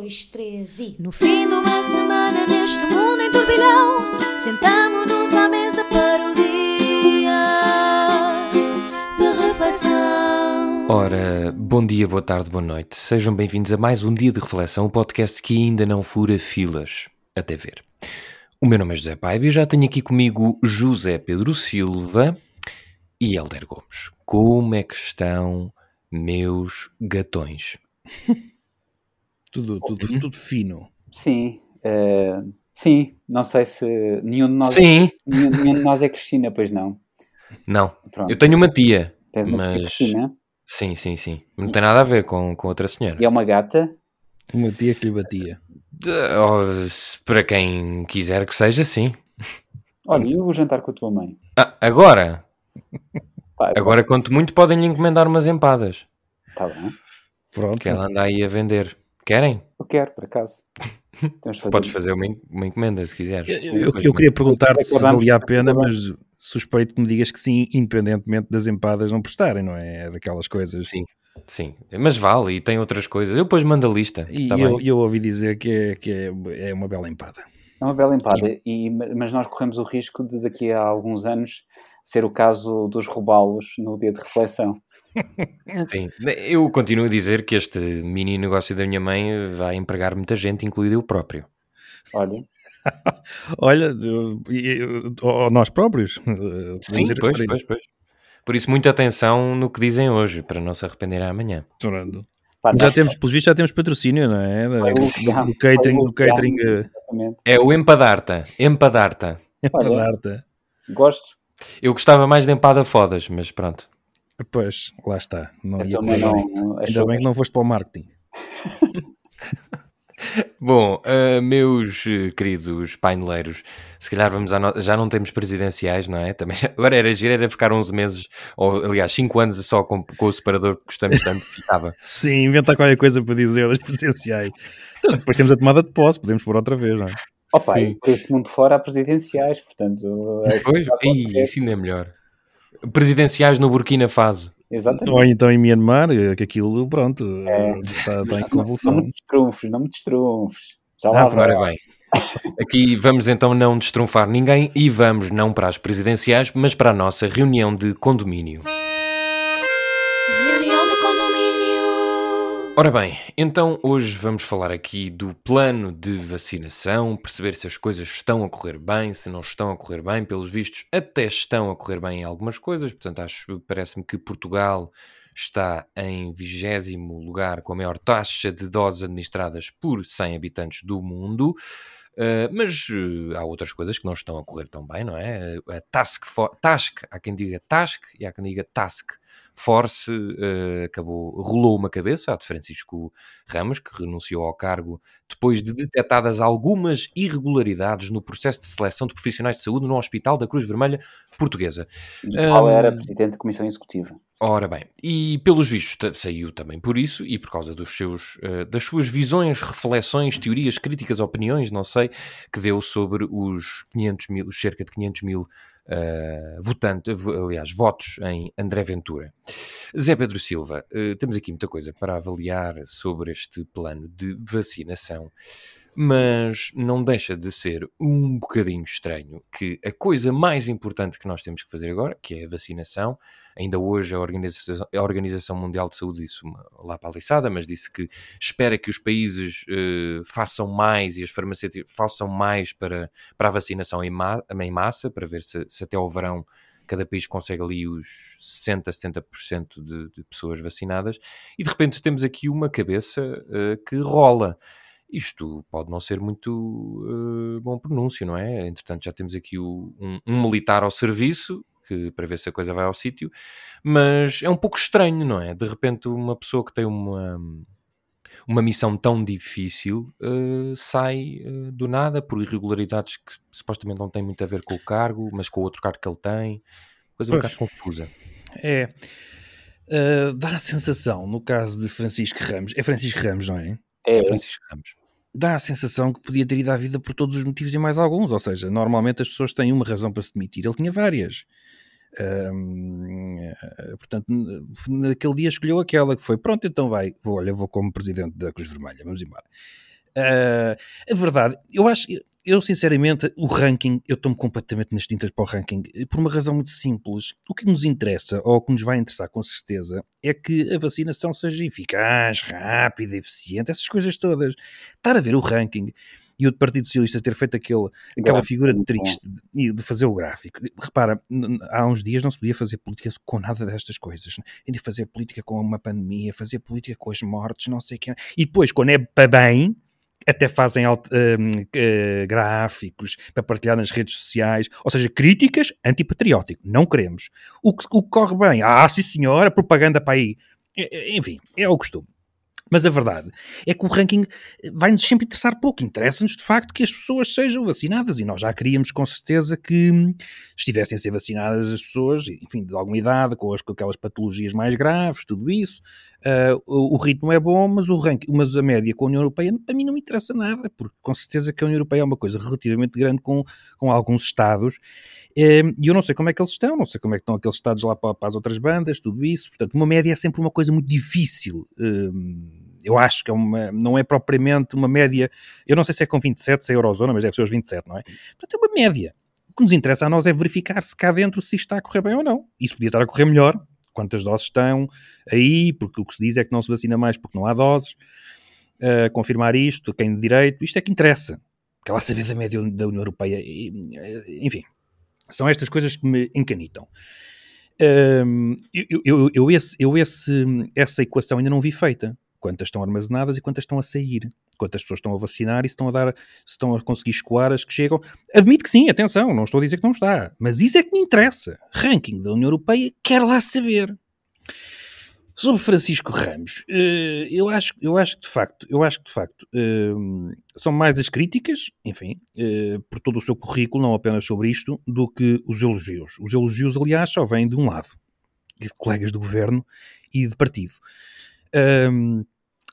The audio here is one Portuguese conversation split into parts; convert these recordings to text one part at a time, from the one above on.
dois, três e. No fim de uma semana neste mundo em turbilhão, sentamos-nos à mesa para o dia de reflexão. Ora, bom dia, boa tarde, boa noite. Sejam bem-vindos a mais um dia de reflexão, um podcast que ainda não fura filas. Até ver. O meu nome é José Paiva e já tenho aqui comigo José Pedro Silva e Helder Gomes. Como é que estão, meus gatões? Tudo, tudo, tudo fino. Sim, eh, sim, não sei se nenhum de nós, Sim, nenhum, nenhum de nós é Cristina, pois não. não. Pronto. Eu tenho uma tia, Tens uma tia mas. Cristina Sim, sim, sim. Não tem nada a ver com, com outra senhora. e é uma gata. Uma tia que lhe batia. De- oh, para quem quiser que seja, sim. Olha, e o jantar com a tua mãe? Ah, agora, Pá, agora quanto muito podem lhe encomendar umas empadas. Tá bem. Pronto. Que ela anda aí a vender. Querem? Eu quero, por acaso. Fazer Podes fazer uma, uma encomenda se quiseres. Eu, eu- eu queria perguntar-te se valia a pena, mas suspeito que me digas que sim, independentemente das empadas não prestarem, não é? É daquelas coisas. Sim, sim. Mas vale, e tem outras coisas. Eu depois mando a lista. E tá eu, eu ouvi dizer que, é, que é, é uma bela empada. É uma bela empada, e, mas nós corremos o risco de daqui a alguns anos ser o caso dos roubá-los no dia de reflexão. Sim. Eu continuo a dizer que este mini negócio da minha mãe vai empregar muita gente, incluído eu próprio. Olha, Olha, ou nós próprios. Sim, pois, pois, pois. Por isso, muita atenção no que dizem hoje, para não se arrependerem amanhã. Pá, Já temos, pelos vistos, já temos patrocínio, não é? Da- do, catering, do catering eh. É o empadarta. Empadarta. Olha. Empadarte. Gosto. Eu gostava mais de empada fodas, mas pronto. Pois, lá está. Não ia também bem. não. Ainda bem que não foste para o marketing. Bom, ah, meus eh, queridos paineleiros, se calhar vamos à no... já não temos presidenciais, não é? Também já- Agora era giro, era ficar 11 meses, ou aliás 5 anos só com, com o separador que gostamos tanto, ficava. Sim, inventa qualquer coisa para dizer das presenciais. Então, depois temos a tomada de posse, podemos pôr outra vez, não é? Opa, Sim. e por este mundo fora há presidenciais, portanto. é- Pois, Ih, isso ainda é melhor. Presidenciais no Burkina Faso. Exatamente. Ou então em Myanmar, eh, que aquilo, pronto, É. está, está em Não convulsão. me destrunfes, não me destrunfes. Já Ah, lá. Ora bem, aqui vamos então não destrunfar ninguém e vamos não para as presidenciais, mas para a nossa reunião de condomínio. Ora bem, então hoje vamos falar aqui do plano de vacinação, perceber se as coisas estão a correr bem, se não estão a correr bem, pelos vistos até estão a correr bem em algumas coisas, portanto acho, parece-me que Portugal está em vigésimo lugar com a maior taxa de doses administradas por 100 habitantes do mundo, Uh, mas uh, há outras coisas que não estão a correr tão bem, não é? A task, task há quem diga task e há quem diga task Force uh, acabou, rolou uma cabeça, a de Francisco Ramos, que renunciou ao cargo depois de detectadas algumas irregularidades no processo de seleção de profissionais de saúde no Hospital da Cruz Vermelha Portuguesa. E qual Hum. era presidente da Comissão Executiva? Ora bem, e pelos vistos saiu também por isso e por causa dos seus, eh, das suas visões, reflexões, teorias, críticas, opiniões, não sei, que deu sobre os 500 mil, os cerca de 500 mil eh, votantes, vo- aliás, votos em André Ventura. Zé Pedro Silva, eh, temos aqui muita coisa para avaliar sobre este plano de vacinação, mas não deixa de ser um bocadinho estranho que a coisa mais importante que nós temos que fazer agora, que é a vacinação, ainda hoje a Organização, a Organização Mundial de Saúde disse uma, lá para a liçada, mas disse que espera que os países eh, façam mais e as farmacêuticas façam mais para, para a vacinação em, ma em massa, para ver se, se até ao verão cada país consegue ali os 60, 70% de, de pessoas vacinadas, e de repente temos aqui uma cabeça eh, que rola. Isto pode não ser muito eh, bom pronúncio, não é? Entretanto, já temos aqui o- um, um militar ao serviço, que, para ver se a coisa vai ao sítio, mas é um pouco estranho, não é? De repente, uma pessoa que tem uma, uma missão tão difícil eh, sai eh, do nada por irregularidades que supostamente não têm muito a ver com o cargo, mas com o outro cargo que ele tem. Coisa um bocado confusa. É. Uh, dá a sensação, no caso de Francisco Ramos, é Francisco Ramos, não é? É, Francisco Ramos. Dá a sensação que podia ter ido à vida por todos os motivos e mais alguns, ou seja, normalmente as pessoas têm uma razão para se demitir, ele tinha várias. Eh, portanto, naquele dia escolheu aquela que foi, pronto, então vai, vou, olha, vou como presidente da Cruz Vermelha, vamos embora. Uh, a verdade, eu acho, eu sinceramente, o ranking, eu estou-me completamente nas tintas para o ranking, por uma razão muito simples. O que nos interessa, ou o que nos vai interessar com certeza, é que a vacinação seja eficaz, rápida, eficiente, essas coisas todas. Estar a ver o ranking e o Partido Socialista ter feito aquele, aquela figura triste de, de fazer o gráfico. Repara, há uns dias não se podia fazer política com nada destas coisas. Ainda fazer política com uma pandemia, fazer política com as mortes, não sei o que. E depois, quando é para bem, até fazem uh, gráficos para partilhar nas redes sociais, ou seja, críticas antipatriótico, não queremos. O que, o que corre bem, ah, sim senhora, propaganda para aí. Enfim, é o costume. Mas a verdade é que o ranking vai-nos sempre interessar pouco. Interessa-nos, de facto, que as pessoas sejam vacinadas. E nós já queríamos, com certeza, que estivessem a ser vacinadas as pessoas, enfim, de alguma idade, com, as, com aquelas patologias mais graves, tudo isso. Uh, o, o, ritmo é bom, mas, o ranking, mas a média com a União Europeia, a mim não me interessa nada, porque com certeza que a União Europeia é uma coisa relativamente grande com, com alguns Estados. E eu não sei como é que eles estão, não sei como é que estão aqueles Estados lá para, para as outras bandas, tudo isso. Portanto, uma média é sempre uma coisa muito difícil eu acho que é uma, não é propriamente uma média, eu não sei se é com 27, se é Eurozona, mas deve ser os 27, não é? Portanto, é uma média. O que nos interessa a nós é verificar se cá dentro se está a correr bem ou não. Isso podia estar a correr melhor, quantas doses estão aí, porque o que se diz é que não se vacina mais porque não há doses. Uh, confirmar isto, quem de direito, isto é que interessa. Quer lá saber da média da União Europeia. Enfim, são estas coisas que me encanitam. Um, eu, eu, eu, esse, eu esse, essa equação ainda não vi feita quantas estão armazenadas e quantas estão a sair, quantas pessoas estão a vacinar e se estão a dar, se estão a conseguir escoar as que chegam. Admito que sim, atenção, não estou a dizer que não está, mas isso é que me interessa. Ranking da União Europeia, quer lá saber. Sobre Francisco Ramos, eh, eu acho, eu acho que de facto, eu acho que de facto eh, são mais as críticas, enfim, eh, por todo o seu currículo, não apenas sobre isto, do que os elogios. Os elogios, aliás, só vêm de um lado, de colegas do governo e de partido.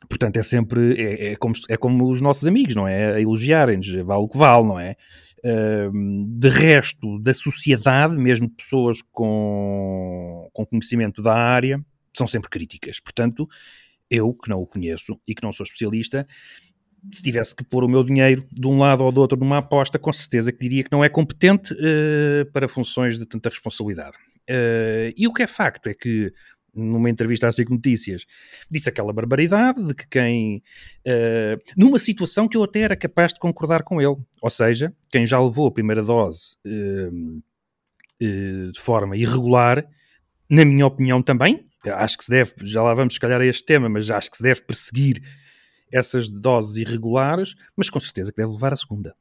Portanto, é sempre, é, é, como, é como os nossos amigos, não é? A elogiarem-nos, vale o que vale, não é? Um, de resto, da sociedade, mesmo pessoas com, com conhecimento da área, são sempre críticas. Portanto, eu, que não o conheço e que não sou especialista, se tivesse que pôr o meu dinheiro de um lado ou do outro numa aposta, com certeza que diria que não é competente uh, para funções de tanta responsabilidade. Uh, e o que é facto é que numa entrevista à SIC Notícias, disse aquela barbaridade de que quem. Uh, numa situação que eu até era capaz de concordar com ele. Ou seja, quem já levou a primeira dose uh, uh, de forma irregular, na minha opinião também, acho que se deve, já lá vamos se calhar a este tema, mas acho que se deve perseguir essas doses irregulares, mas com certeza que deve levar a segunda.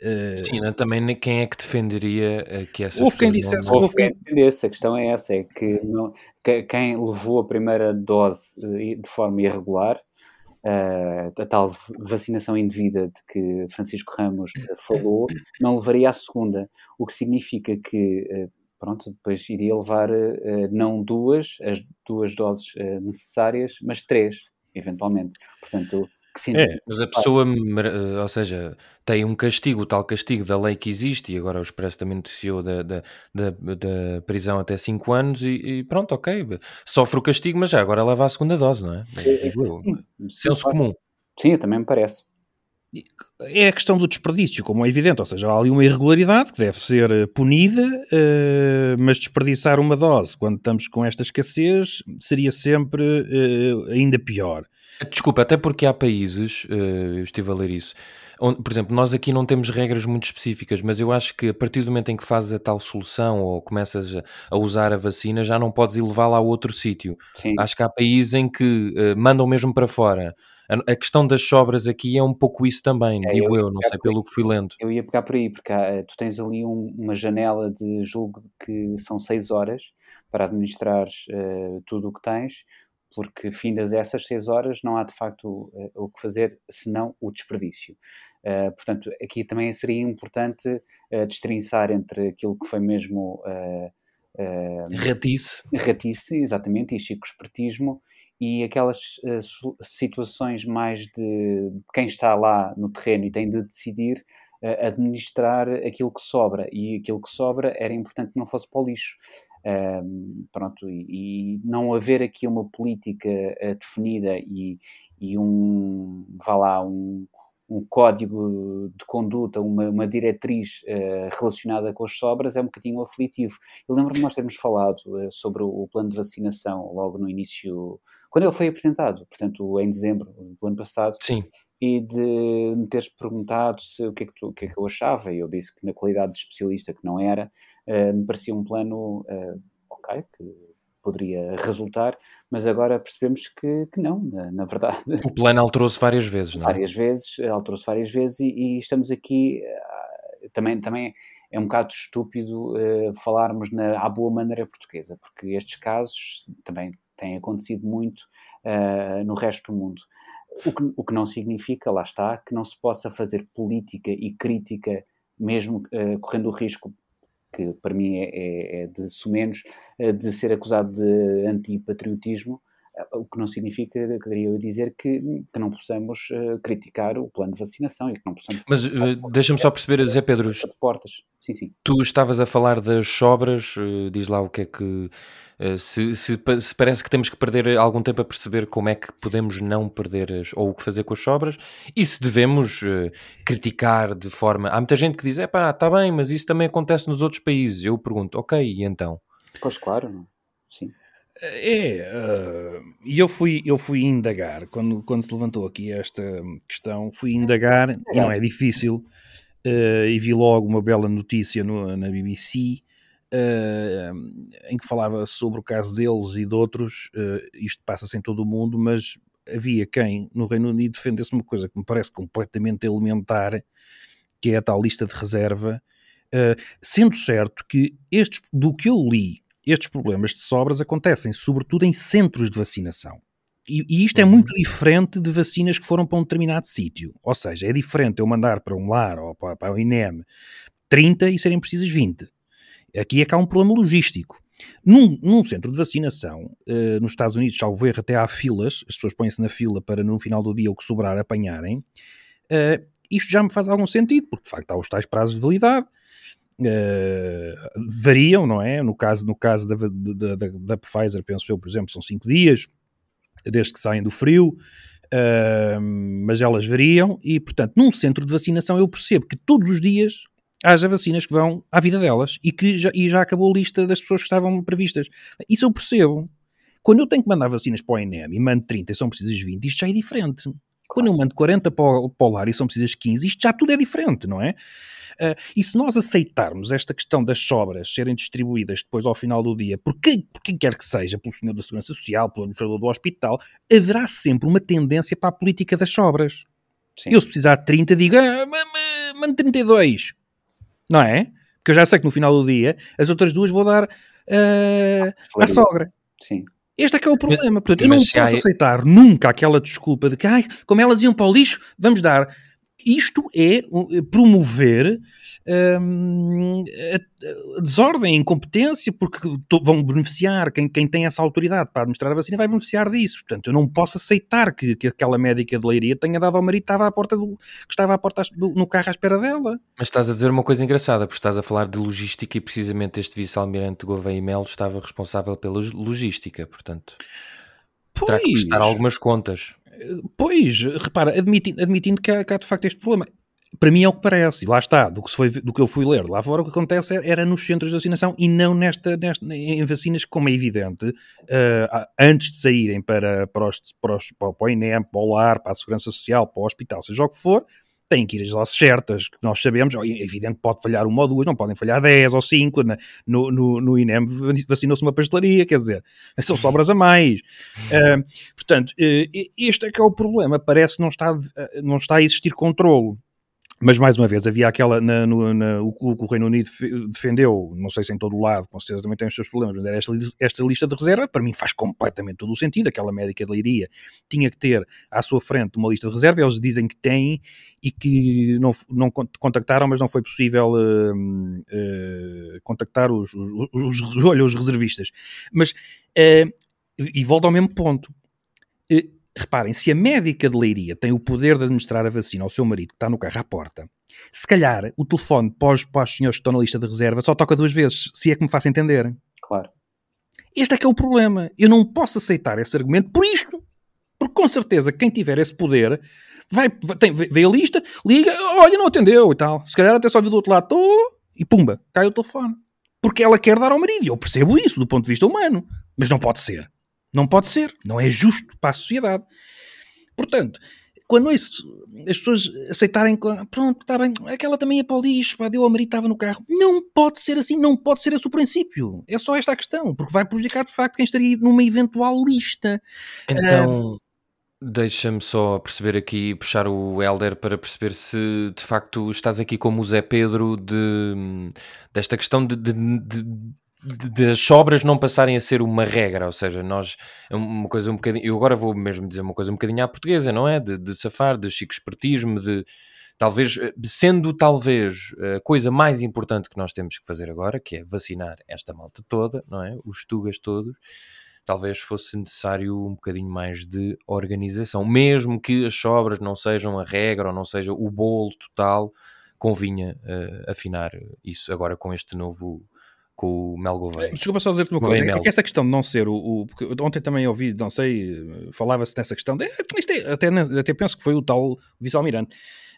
Uh, Sim, não, também quem é que defenderia que essas Houve quem dissesse não... Houve quem defendesse, a questão é essa, é que, não, que quem levou a primeira dose uh, de forma irregular, a tal vacinação indevida de que Francisco Ramos falou, não levaria a segunda, o que significa que pronto, depois iria levar não duas, as duas doses necessárias, mas três, eventualmente. Portanto, que sim. É, mas a pessoa, eh, ou seja, tem um castigo, o tal castigo da lei que existe, e agora o Expresso também noticiou da, da, da, da prisão até 5 anos, e, e, pronto, ok, sofre o castigo, mas já agora leva a segunda dose, não é? é, é Senso comum. Sim, também me parece. É a questão do desperdício, como é evidente, ou seja, há ali uma irregularidade que deve ser eh, punida, uh, mas desperdiçar uma dose quando estamos com esta escassez seria sempre uh, ainda pior. Desculpa, até porque há países, uh, eu estive a ler isso, onde, por exemplo, nós aqui não temos regras muito específicas, mas eu acho que a partir do momento em que fazes a tal solução ou começas a usar a vacina, já não podes ir levá-la a outro sítio. Acho que há países em que uh, mandam mesmo para fora. A, a, questão das sobras aqui é um pouco isso também, é, digo eu, eu não sei pelo que fui lendo. Eu ia pegar por aí, porque há, tu tens ali um, uma janela de julgo que são seis horas para administrar uh, tudo o que tens porque findas essas seis horas não há de facto uh, o que fazer senão o desperdício. Uh, portanto, aqui também seria importante uh, destrinçar entre aquilo que foi mesmo ratice. ratice, exatamente, e chico-espertismo, e aquelas situações mais de quem está lá no terreno e tem de decidir administrar aquilo que sobra, e aquilo que sobra era importante que não fosse para o lixo. Um, pronto, e, e, não haver aqui uma política uh, definida e, e, um, vá lá, um, um código de conduta, uma, uma diretriz uh, relacionada com as sobras é um bocadinho aflitivo. Eu lembro-me de nós termos falado uh, sobre o, o, plano de vacinação logo no início, quando ele foi apresentado, portanto, em dezembro do ano passado. Sim. E de me teres perguntado se, o, que é que tu, o que é que eu achava, e eu disse que na qualidade de especialista que não era, uh, me parecia um plano ok, que poderia resultar, mas agora percebemos que, que não, na, na verdade. O plano alterou-se várias vezes, não é? Várias vezes, alterou-se várias vezes e, e, estamos aqui, uh, também, também é um bocado estúpido uh, falarmos na, à boa maneira portuguesa, porque estes casos também têm acontecido muito uh, no resto do mundo. O que, o que não significa, lá está, que não se possa fazer política e crítica mesmo uh, correndo o risco que para mim é, é, é de sumenos, eh, de ser acusado de antipatriotismo, o que não significa, queria eu dizer, que, que não possamos uh, criticar o plano de vacinação e que não possamos... Mas uh, deixa-me só perceber, Zé Pedro, portas. Sim, sim. tu estavas a falar das sobras, uh, diz lá o que é que... Se, se, se, parece que temos que perder algum tempo a perceber como é que podemos não perder as, ou o que fazer com as sobras e se devemos criticar de forma... Há muita gente que diz, é pá, está bem, mas isso também acontece nos outros países. Eu pergunto, ok, e então? Pois claro, sim. É, e uh, eu fui, eu fui indagar, quando, quando se levantou aqui esta questão, fui indagar, e não é difícil, uh, e vi logo uma bela notícia no, na BBC, uh, em que falava sobre o caso deles e de outros, isto passa-se em todo o mundo, mas havia quem no Reino Unido defendesse uma coisa que me parece completamente elementar, que é a tal lista de reserva, sendo certo que estes, do que eu li, estes problemas de sobras acontecem sobretudo em centros de vacinação. E, e isto é uhum. muito diferente de vacinas que foram para um determinado sítio. Ou seja, é diferente eu mandar para um lar ou para, para o INEM 30 e serem precisas 20. Aqui é que há um problema logístico. Num, num, centro de vacinação, uh, nos Estados Unidos, salvo erro, até há filas, as pessoas põem-se na fila para no final do dia o que sobrar apanharem. Uh, isto já me faz algum sentido, porque de facto há os tais prazos de validade, uh, variam, não é? No caso, no caso da, da, da, da, Pfizer, penso eu, por exemplo, são 5 dias, desde que saem do frio, uh, mas elas variam e, portanto, num centro de vacinação eu percebo que todos os dias haja vacinas que vão à vida delas e que já, e já acabou a lista das pessoas que estavam previstas. Isso eu percebo. Quando eu tenho que mandar vacinas para o INEM e mando 30 e são precisas 20, isto já é diferente. Quando eu mando 40 para o, para o lar e são precisas 15, isto já tudo é diferente, não é? Uh, e se nós aceitarmos esta questão das sobras serem distribuídas depois ao final do dia, por quem, por quem quer que seja, pelo senhor da Segurança Social, pelo administrador do hospital, haverá sempre uma tendência para a política das sobras. Sim. Eu, se precisar de 30, digo, ah, mande 32. Não é? Porque eu já sei que no final do dia as outras duas vou dar uh, à sogra. Sim. Este é que é o problema. Portanto, eu não posso aceitar nunca aquela desculpa de que, ai, como elas iam para o lixo, vamos dar isto é promover hum, a, desordem, a incompetência, porque vão beneficiar, quem, quem tem essa autoridade para administrar a vacina vai beneficiar disso. Portanto, eu não posso aceitar que, que aquela médica de leiria tenha dado ao marido que estava à porta do, que estava à porta do, no carro à espera dela. Mas estás a dizer uma coisa engraçada, porque estás a falar de logística e precisamente este vice-almirante Gouveia e Melo estava responsável pela logística, portanto... Pois. Terá que prestar algumas contas. Pois, repara, admitindo, admitindo que, há, que há de facto este problema. Para mim é o que parece, e lá está, do que, foi, do que eu fui ler lá fora, o que acontece era nos centros de vacinação e não nesta, nesta em vacinas, como é evidente, uh, antes de saírem para, para, os, para, os, para o INEM, para o LAR, para a Segurança Social, para o hospital, seja o que for, têm que ir doses certas, que nós sabemos, é evidente pode falhar uma ou duas, não podem falhar dez ou cinco, no, no, no INEM vacinou-se uma pastelaria, quer dizer, são sobras a mais. Uh, portanto, uh, este é que é o problema, parece que não está, não está a existir controlo. Mas, mais uma vez, havia aquela, na, no, na, o, o, Reino Unido defendeu, não sei se em todo o lado, com certeza também tem os seus problemas, mas era esta, esta lista de reserva, para mim faz completamente todo o sentido, aquela médica de leiria tinha que ter à sua frente uma lista de reserva, eles dizem que têm e que não, não contactaram, mas não foi possível uh, uh, contactar os, os, os, olha, os reservistas. Mas, uh, e volta ao mesmo ponto, reparem, se a médica de leiria tem o poder de administrar a vacina ao seu marido que está no carro à porta, se calhar o telefone para os, para os senhores que estão na lista de reserva só toca duas vezes, se é que me faço entender. Claro. Este é que é o problema. Eu não posso aceitar esse argumento por isto. Porque com certeza quem tiver esse poder Vai, tem, vê a lista, liga, olha, não atendeu e tal. Se calhar até só viu do outro lado, tô, e pumba, cai o telefone. Porque ela quer dar ao marido. E eu percebo isso do ponto de vista humano. Mas não pode ser. Não pode ser. Não é justo para a sociedade. Portanto, quando isso, as pessoas aceitarem, pronto, está bem, aquela também é para o lixo, pá, deu ao marido, estava no carro. Não pode ser assim, não pode ser esse o princípio. É só esta a questão, porque vai prejudicar de facto quem estaria numa eventual lista. Então, uh, deixa-me só perceber aqui, puxar o Helder para perceber se de facto estás aqui como o Zé Pedro de, desta questão de, de, de das sobras não passarem a ser uma regra, ou seja, nós, é uma coisa um bocadinho, eu agora vou mesmo dizer uma coisa um bocadinho à portuguesa, não é? De, de safar, de chico espertismo, de talvez, eh, sendo talvez a coisa mais importante que nós temos que fazer agora, que é vacinar esta malta toda, não é? Os tugas todos, talvez fosse necessário um bocadinho mais de organização, mesmo que as sobras não sejam a regra ou não seja o bolo total, convinha uh, afinar isso agora com este novo com o Mel Gouveia. Desculpa só dizer-te uma coisa, é que essa questão de não ser o... o porque ontem também ouvi, não sei, falava-se nessa questão, de, isto é, até, até penso que foi o tal vice-almirante,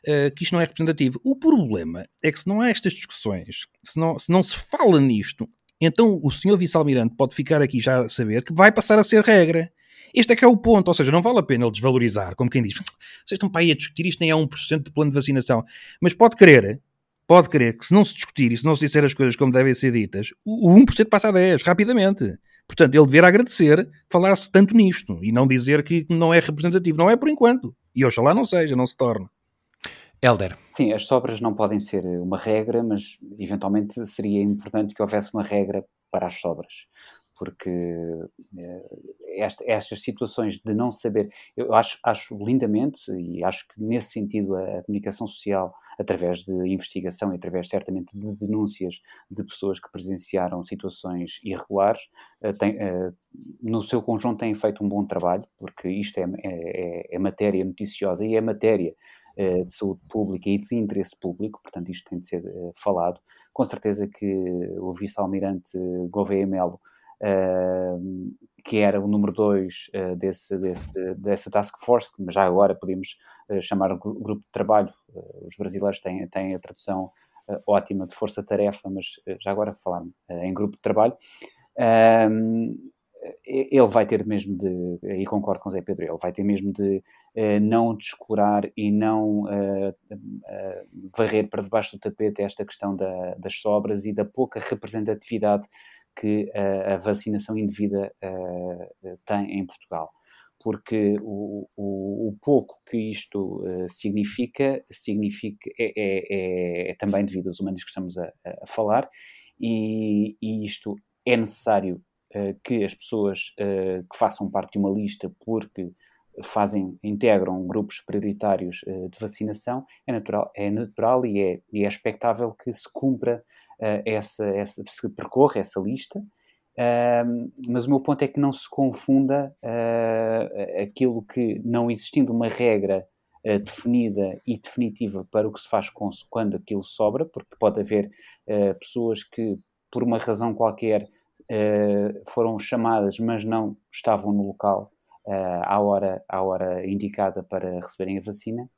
uh, que isto não é representativo. O problema é que se não há estas discussões, se não se, não se fala nisto, então o senhor vice-almirante pode ficar aqui já a saber que vai passar a ser regra. Este é que é o ponto, ou seja, não vale a pena ele desvalorizar, como quem diz, vocês estão para aí a discutir isto nem é 1% de plano de vacinação, mas pode querer pode crer que se não se discutir e se não se disser as coisas como devem ser ditas, o 1% passa a 10, rapidamente. Portanto, ele deveria agradecer falar-se tanto nisto e não dizer que não é representativo. Não é por enquanto. E oxalá não seja, não se torne. Helder. Sim, as sobras não podem ser uma regra, mas eventualmente seria importante que houvesse uma regra para as sobras porque eh, esta, estas situações de não saber, eu acho, acho lindamente e acho que nesse sentido a, a, comunicação social, através de investigação e através certamente de denúncias de pessoas que presenciaram situações irregulares, uh, tem, uh, no seu conjunto têm feito um bom trabalho, porque isto é, é, é matéria noticiosa e é matéria de saúde pública e de interesse público, portanto isto tem de ser falado. Com certeza que o vice-almirante Gouveia Melo uh, que era o número 2 uh, desse, desse, dessa task force, mas já agora podemos uh, chamar o grupo de trabalho. os brasileiros têm, têm a tradução ótima de força-tarefa, mas já agora falar em grupo de trabalho. ele vai ter mesmo de, e concordo com o Zé Pedro, ele vai ter mesmo de não descurar e não varrer para debaixo do tapete esta questão da, das sobras e da pouca representatividade que a, a vacinação indevida uh, tem em Portugal. Porque o, o, o pouco que isto uh, significa, significa é, é, é, também devido às humanas que estamos a, a falar, e, e, isto é necessário uh, que as pessoas que façam parte de uma lista, porque fazem, integram grupos prioritários uh, de vacinação, é natural, é natural e, é, e é expectável que se cumpra uh, essa, essa, se percorra essa lista, uh, mas o meu ponto é que não se confunda uh, aquilo que, não existindo uma regra definida e definitiva para o que se faz com, quando aquilo sobra, porque pode haver pessoas que, por uma razão qualquer, foram chamadas, mas não estavam no local uh, à, hora, à hora indicada para receberem a vacina.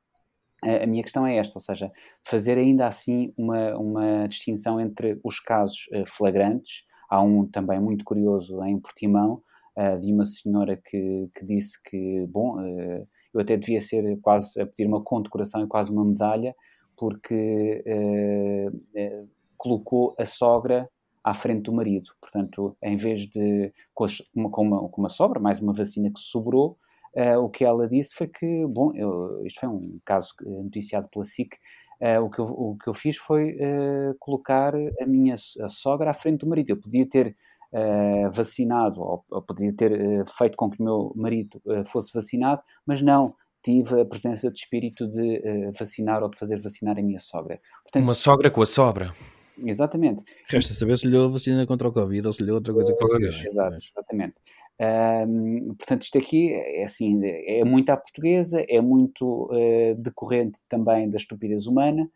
A minha questão é esta, ou seja, fazer ainda assim uma, uma distinção entre os casos uh, flagrantes. Há um também muito curioso em Portimão, de uma senhora que, que disse que, bom, eu até devia ser quase a pedir uma condecoração e quase uma medalha, porque colocou a sogra à frente do marido. Portanto, em vez de, com, uma, com, uma, com uma sobra, mais uma vacina que sobrou, uh, o que ela disse foi que, bom, eu, isto foi um caso noticiado pela SIC, uh, o, que eu, o que eu fiz foi uh, colocar a minha a sogra à frente do marido. Eu podia ter vacinado, ou, ou podia ter feito com que o meu marido fosse vacinado, mas não, tive a presença de espírito de vacinar ou de fazer vacinar a minha sogra. Portanto, uma sogra com a sobra. Exatamente. Resta saber se lhe deu vacina contra o Covid ou se lhe deu outra coisa que Exato, exatamente. Portanto, isto aqui é assim, é muito à portuguesa, é muito uh, decorrente também da estupidez humana.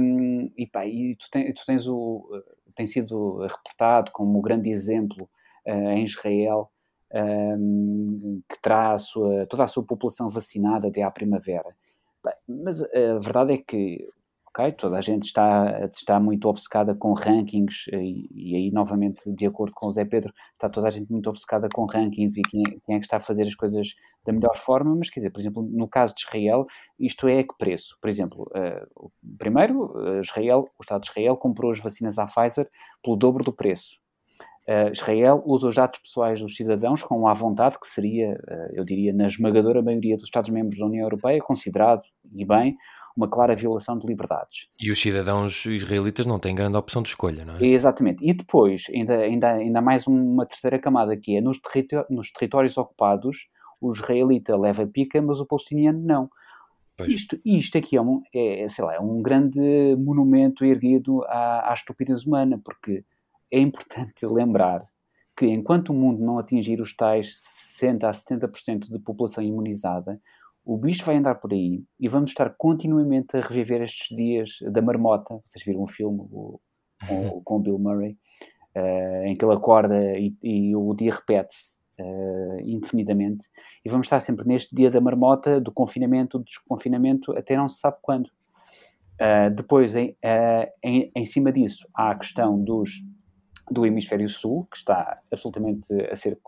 Um, e, pá, e tu, ten, tu, tens o tem sido reportado como o grande exemplo uh, em Israel um, que terá a sua, toda a sua população vacinada até à primavera. Mas a verdade é que ok, toda a gente está, está muito obcecada com rankings e, e, aí novamente de acordo com o Zé Pedro está toda a gente muito obcecada com rankings e quem, quem é que está a fazer as coisas da melhor forma, mas quer dizer, por exemplo, no caso de Israel, isto é a que preço? Por exemplo, uh, primeiro, Israel, o Estado de Israel comprou as vacinas à Pfizer pelo dobro do preço. Uh, Israel usa os dados pessoais dos cidadãos com à vontade, que seria, uh, eu diria, na esmagadora maioria dos Estados-membros da União Europeia, considerado, e bem, uma clara violação de liberdades. E os cidadãos israelitas não têm grande opção de escolha, não é? Exatamente. E depois, ainda, ainda, ainda mais uma terceira camada, que é nos, nos territórios ocupados, o israelita leva pica, mas o palestiniano não. Pois. Isto, isto aqui é um, é, sei lá, é um grande monumento erguido à, à estupidez humana, porque é importante lembrar que enquanto o mundo não atingir os tais 60 a 70% de população imunizada, o bicho vai andar por aí e vamos estar continuamente a reviver estes dias da marmota. Vocês viram um filme o, com, com Bill Murray, uh, em que ele acorda e, e o dia repete-se uh, indefinidamente. E vamos estar sempre neste dia da marmota, do confinamento, do desconfinamento, até não se sabe quando. Uh, depois, em, em, em, cima disso, há a questão dos, do hemisfério sul, que está absolutamente a ser,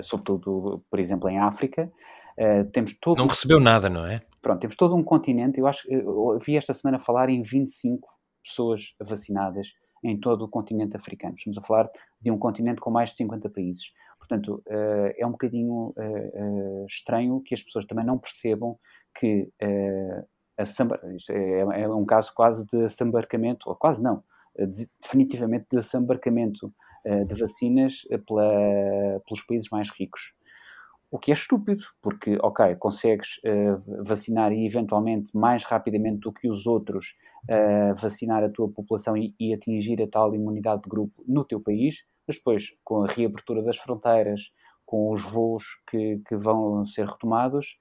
sobretudo, por exemplo, em África, Uh, temos todo não recebeu nada, não é? Pronto, temos todo um continente. Eu acho eu vi esta semana falar em 25 pessoas vacinadas em todo o continente africano. Estamos a falar de um continente com mais de 50 países. Portanto, uh, é um bocadinho uh, estranho que as pessoas também não percebam que a samba, isto é, é, um caso quase de desembarcamento, ou quase não, de, definitivamente de desembarcamento de vacinas pela, pelos países mais ricos. O que é estúpido, porque, ok, consegues uh, vacinar e eventualmente mais rapidamente do que os outros uh, vacinar a tua população e, e, atingir a tal imunidade de grupo no teu país, mas depois, com a reabertura das fronteiras, com os voos que, que vão ser retomados,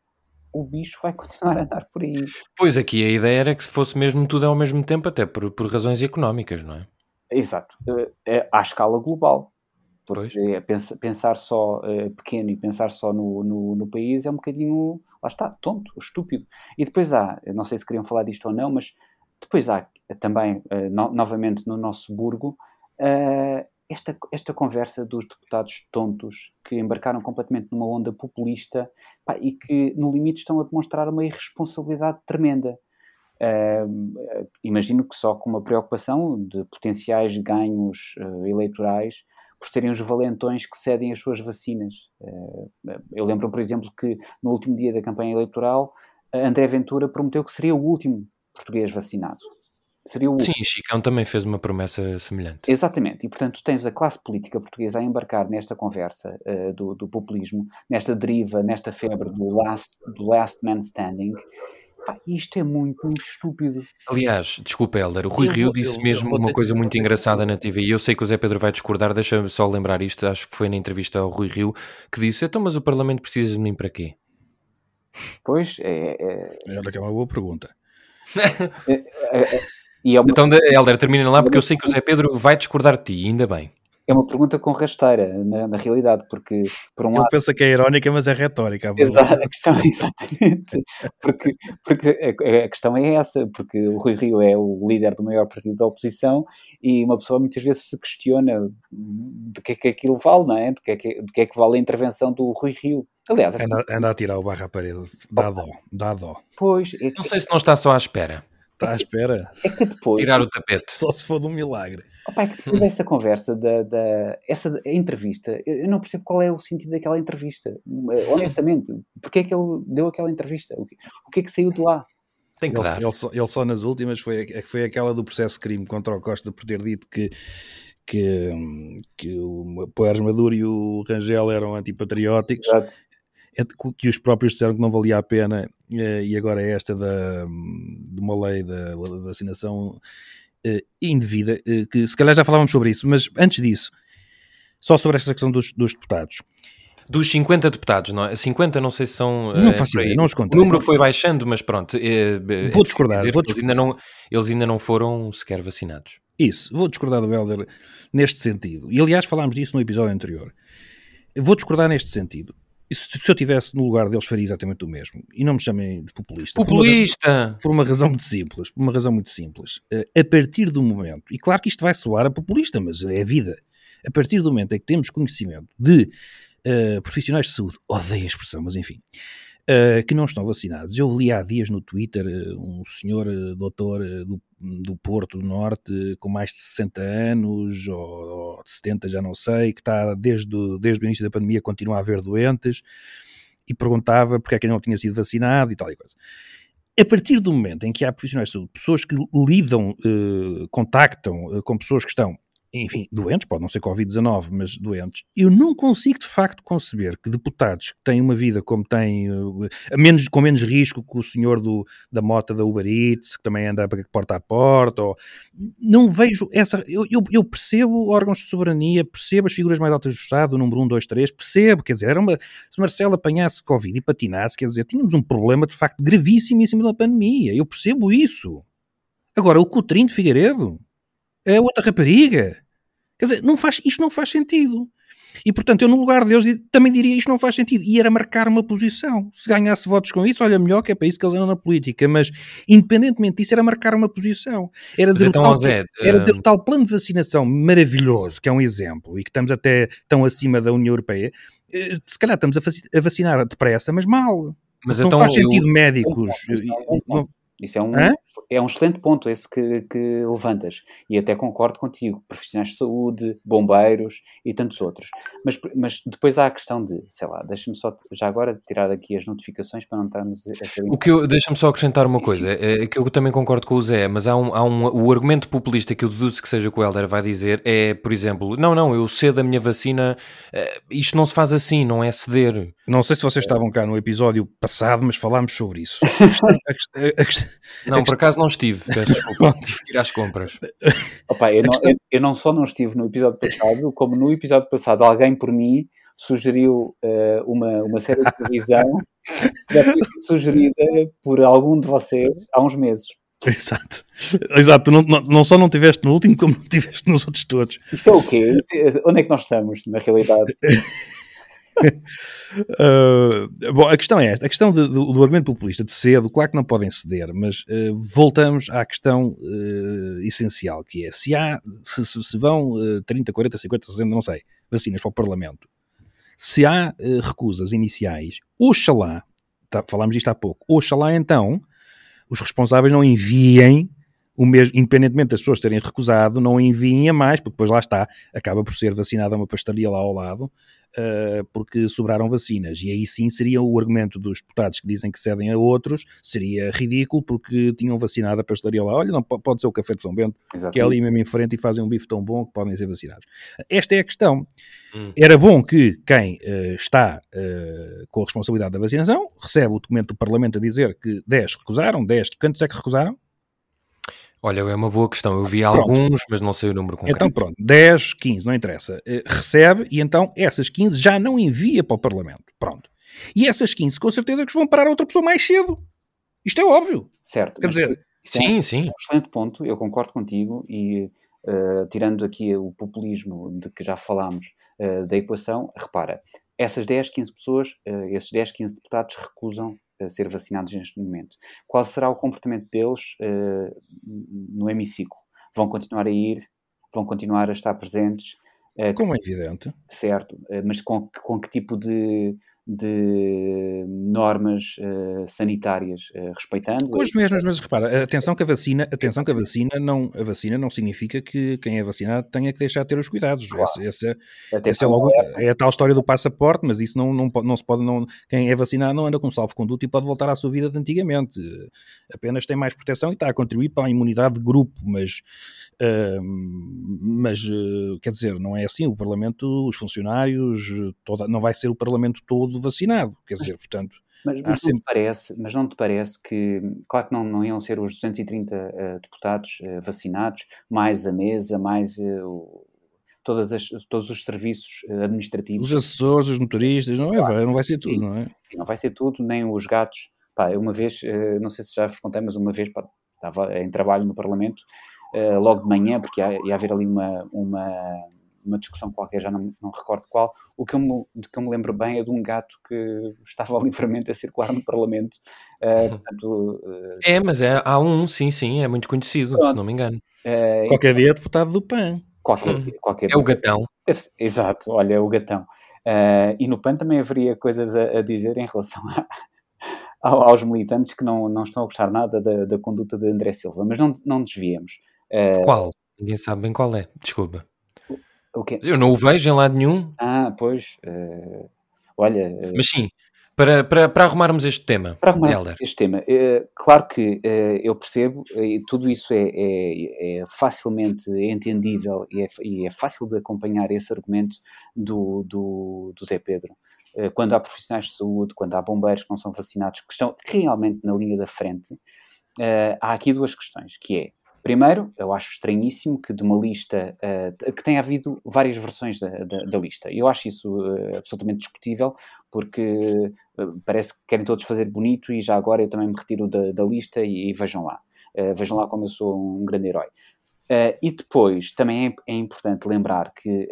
o bicho vai continuar a andar por aí. Pois aqui a ideia era que fosse mesmo tudo ao mesmo tempo, até por, por razões económicas, não é? Exato, uh, à escala global. Porque é, pensar só uh, pequeno e pensar só no, no, no, país é um bocadinho, lá está, tonto, estúpido. E depois há, não sei se queriam falar disto ou não, mas depois há também, uh, no, novamente no nosso burgo, uh, esta, esta conversa dos deputados tontos que embarcaram completamente numa onda populista pá, e que, no limite, estão a demonstrar uma irresponsabilidade tremenda. Imagino que só com uma preocupação de potenciais ganhos eleitorais por serem os valentões que cedem as suas vacinas. Eh, eu lembro, por exemplo, que no último dia da campanha eleitoral, André Ventura prometeu que seria o último português vacinado. Seria o último. Sim, Chicão também fez uma promessa semelhante. Exatamente, e portanto tens a classe política portuguesa a embarcar nesta conversa uh, do, do, populismo, nesta deriva, nesta febre do last, do last man standing, Pá, isto é muito, muito estúpido. Aliás, desculpa, Helder, o Rui eu Rio vou, disse eu, mesmo eu uma coisa muito engraçada na TV e eu sei que o Zé Pedro vai discordar, deixa-me só lembrar isto, acho que foi na entrevista ao Rui Rio que disse: então, mas o Parlamento precisa de mim para quê? Pois, é. é... Olha que é uma boa pergunta. é, é, é uma... Então, Helder, termina lá porque eu sei que o Zé Pedro vai discordar de ti, ainda bem é uma pergunta com rasteira, na, na realidade, porque por um Ele lado... pensa que é irónica, mas é retórica. A, Exato, a questão é exatamente, porque, porque a, a, questão é essa, porque o Rui Rio é o líder do maior partido da oposição e uma pessoa muitas vezes se questiona do que é que aquilo vale, não é? Do que é que, do que, é que vale a intervenção do Rui Rio. Aliás, assim, anda, anda a tirar o barro à parede, dá dó, dá dó. Pois, é que... Não sei se não está só à espera. Está à espera. É que depois... Tirar o tapete. Só se for de um milagre. Opa, é que depois dessa conversa, da, da, essa entrevista, eu não percebo qual é o sentido daquela entrevista. Eh, honestamente, porque é que ele deu aquela entrevista? O que, o que é que saiu de lá? Tem que ele, dar. Ele só, ele só nas últimas foi, foi aquela do processo crime contra o Costa por ter dito que que, que o Poeres Maduro e o Rangel eram antipatrióticos Exato. Que os próprios disseram que não valia a pena eh, e agora é esta da, de uma lei da vacinação uh, indevida, uh, que se calhar já falávamos sobre isso, mas antes disso, só sobre esta questão dos, dos deputados. Dos 50 deputados, não é? 50 não sei se são. Não faço ideia, não os contei. O número foi baixando, mas pronto. vou discordar. Dizer, vou eles, ainda não, eles ainda não foram sequer vacinados. Isso, vou discordar do Helder neste sentido. E aliás falámos disso no episódio anterior. Vou discordar neste sentido. Se, eu estivesse no lugar deles, faria exatamente o mesmo. E não me chamem de populista. Populista! Por uma, por uma razão muito simples. Por uma razão muito simples. Uh, a partir do momento, e claro que isto vai soar a populista, mas é a vida. A partir do momento em que temos conhecimento de uh, profissionais de saúde, odeio a expressão, mas enfim, uh, que não estão vacinados. Eu li há dias no Twitter uh, um senhor uh, doutor do, do Porto do Norte com mais de 60 anos, ou, ou de 70, já não sei, que está desde, o, desde o início da pandemia continua a haver doentes, e perguntava porque é que ele não tinha sido vacinado e tal e coisa. A partir do momento em que há profissionais de saúde, pessoas que lidam, contactam com pessoas que estão enfim, doentes, pode não ser Covid-19, mas doentes, eu não consigo de facto conceber que deputados que têm uma vida como tem, uh, menos, com menos risco que o senhor do, da mota da Uber Eats, que também anda porta a porta, ou, não vejo essa. Eu, eu, eu, percebo órgãos de soberania, percebo as figuras mais altas do Estado, o número 1, 2, 3, percebo, quer dizer, era uma, se Marcelo apanhasse Covid e patinasse, quer dizer, tínhamos um problema de facto gravíssimo em cima da pandemia, eu percebo isso. Agora, o Coutrinho de Figueiredo é outra rapariga. Quer dizer, não faz, isto não faz sentido. E portanto, eu no lugar deles também diria isto não faz sentido. E era marcar uma posição. Se ganhasse votos com isso, olha, melhor que é para isso que eles andam na política. Mas, independentemente disso, era marcar uma posição. Era dizer, então, o, tal, Zé, era dizer uh... o tal plano de vacinação maravilhoso, que é um exemplo, e que estamos até tão acima da União Europeia. Eh, se calhar estamos a vacinar depressa, mas mal. Mas não então, faz sentido eu... médicos. Não, isso é um, é um excelente ponto esse que, que levantas. E até concordo contigo. Profissionais de saúde, bombeiros e tantos outros. Mas, mas depois há a questão de, sei lá, deixa-me só já agora tirar aqui as notificações para não estarmos a ter... O que eu, deixa-me só acrescentar uma sim, coisa, sim. É, é, que eu também concordo com o Zé, mas há um, há um o argumento populista que eu deduzo que seja o que o Helder vai dizer é, por exemplo, não, não, eu cedo a minha vacina, eh, isto não se faz assim, não é ceder. Não sei se vocês estavam cá no episódio passado, mas falámos sobre isso. não, por acaso não estive, peço desculpa, tive que ir às compras. Opa, eu, não, eu, eu, não só não estive no episódio passado, como no episódio passado alguém por mim sugeriu uh, uma, uma série de televisão que já foi sugerida por algum de vocês há uns meses. Exato. Exato, não, não, não, só não tiveste no último, como não tiveste nos outros todos. Isto é o quê? Onde é que nós estamos, na realidade? uh, bom, a questão é esta: a questão de, do, do, argumento populista de cedo, claro que não podem ceder, mas uh, voltamos à questão uh, essencial, que é se há, se, se vão 30, 40, 50, 60, não sei, vacinas para o Parlamento, se há recusas iniciais, oxalá, tá, falámos disto há pouco, oxalá então os responsáveis não enviem o mesmo, independentemente das pessoas terem recusado, não enviem a mais, porque depois lá está, acaba por ser vacinada uma pastelaria lá ao lado, uh, porque sobraram vacinas. E aí sim seria o argumento dos deputados que dizem que cedem a outros, seria ridículo, porque tinham vacinado a pastelaria lá. Olha, não pode ser o café de São Bento, Exatamente. que é ali mesmo em frente e fazem um bife tão bom que podem ser vacinados. Esta é a questão. Hum. Era bom que quem uh, está uh, com a responsabilidade da vacinação recebe o documento do Parlamento a dizer que 10 recusaram, 10, quantos é que recusaram? Olha, é uma boa questão. Eu vi pronto. alguns, mas não sei o número concreto. Então, pronto, 10, 15, não interessa. Uh, recebe e então essas 15 já não envia para o Parlamento. Pronto. E essas 15, com certeza, que vão parar a outra pessoa mais cedo. Isto é óbvio. Certo. Quer dizer, sim, é um, sim. um excelente ponto, eu concordo contigo e uh, tirando aqui o populismo de que já falámos uh, da equação, repara, essas 10, 15 pessoas, esses 10, 15 deputados recusam ser vacinados neste momento. Qual será o comportamento deles uh, no hemiciclo? Vão continuar a ir? Vão continuar a estar presentes? Uh, Como é evidente. Certo, uh, mas com, com que tipo de, de normas uh, sanitárias uh, respeitando. Com as mesmas, mas repara, atenção que a vacina, atenção que a vacina não, a vacina não significa que quem é vacinado tenha que deixar de ter os cuidados. Claro. Essa, essa, essa é, logo, é a tal história do passaporte, mas isso não, não, não se pode, não, quem é vacinado não anda com salvo-conduto e pode voltar à sua vida de antigamente. Apenas tem mais proteção e está a contribuir para a imunidade de grupo, mas mas uh, quer dizer, não é assim. O Parlamento, os funcionários, toda, não vai ser o Parlamento todo vacinado. Quer dizer, portanto. Mas, mas, sempre... não, te parece, mas não te parece que, claro que não, não iam ser os 230 uh, deputados uh, vacinados, mais a mesa, mais uh, todas as, todos os serviços administrativos. Os assessores, os motoristas, não, é, claro. não vai ser tudo, não é? Não vai ser tudo, nem os gatos. Pá, uma vez, não sei se já vos contei, mas uma vez pá, estava em trabalho no Parlamento logo de manhã, porque ia, ia haver ali uma, uma, uma discussão qualquer, já não, não recordo qual. O que eu me, de que eu me lembro bem é de um gato que estava livremente a circular no Parlamento. Uh, portanto, uh, é, mas é, há um, sim, sim, é muito conhecido, pronto. se não me engano. Uh, qualquer dia é deputado do PAN. Qualquer, hum. qualquer é o gatão. Exato, olha, é o gatão. e no PAN também haveria coisas a, a dizer em relação a, aos militantes que não, não estão a gostar nada da, da conduta de André Silva, mas não, não desviemos. Uh, qual? Ninguém sabe bem qual é, desculpa. Eu não o vejo em lado nenhum. Ah, pois. Uh, olha. Uh, mas sim, para, para, para arrumarmos este tema, para arrumarmos este tema, claro que eu percebo, e tudo isso é, é, é facilmente entendível e é, e é, fácil de acompanhar esse argumento do, do, do Zé Pedro. Quando há profissionais de saúde, quando há bombeiros que não são vacinados, que estão realmente na linha da frente, eh, há aqui duas questões, que é, primeiro, eu acho estranhíssimo que de uma lista, uh, que tenha havido várias versões da, da, da lista. Eu acho isso uh, absolutamente discutível, porque uh, parece que querem todos fazer bonito e já agora eu também me retiro da, da lista e, e, vejam lá. vejam lá como eu sou um grande herói. e depois, também é, é importante lembrar que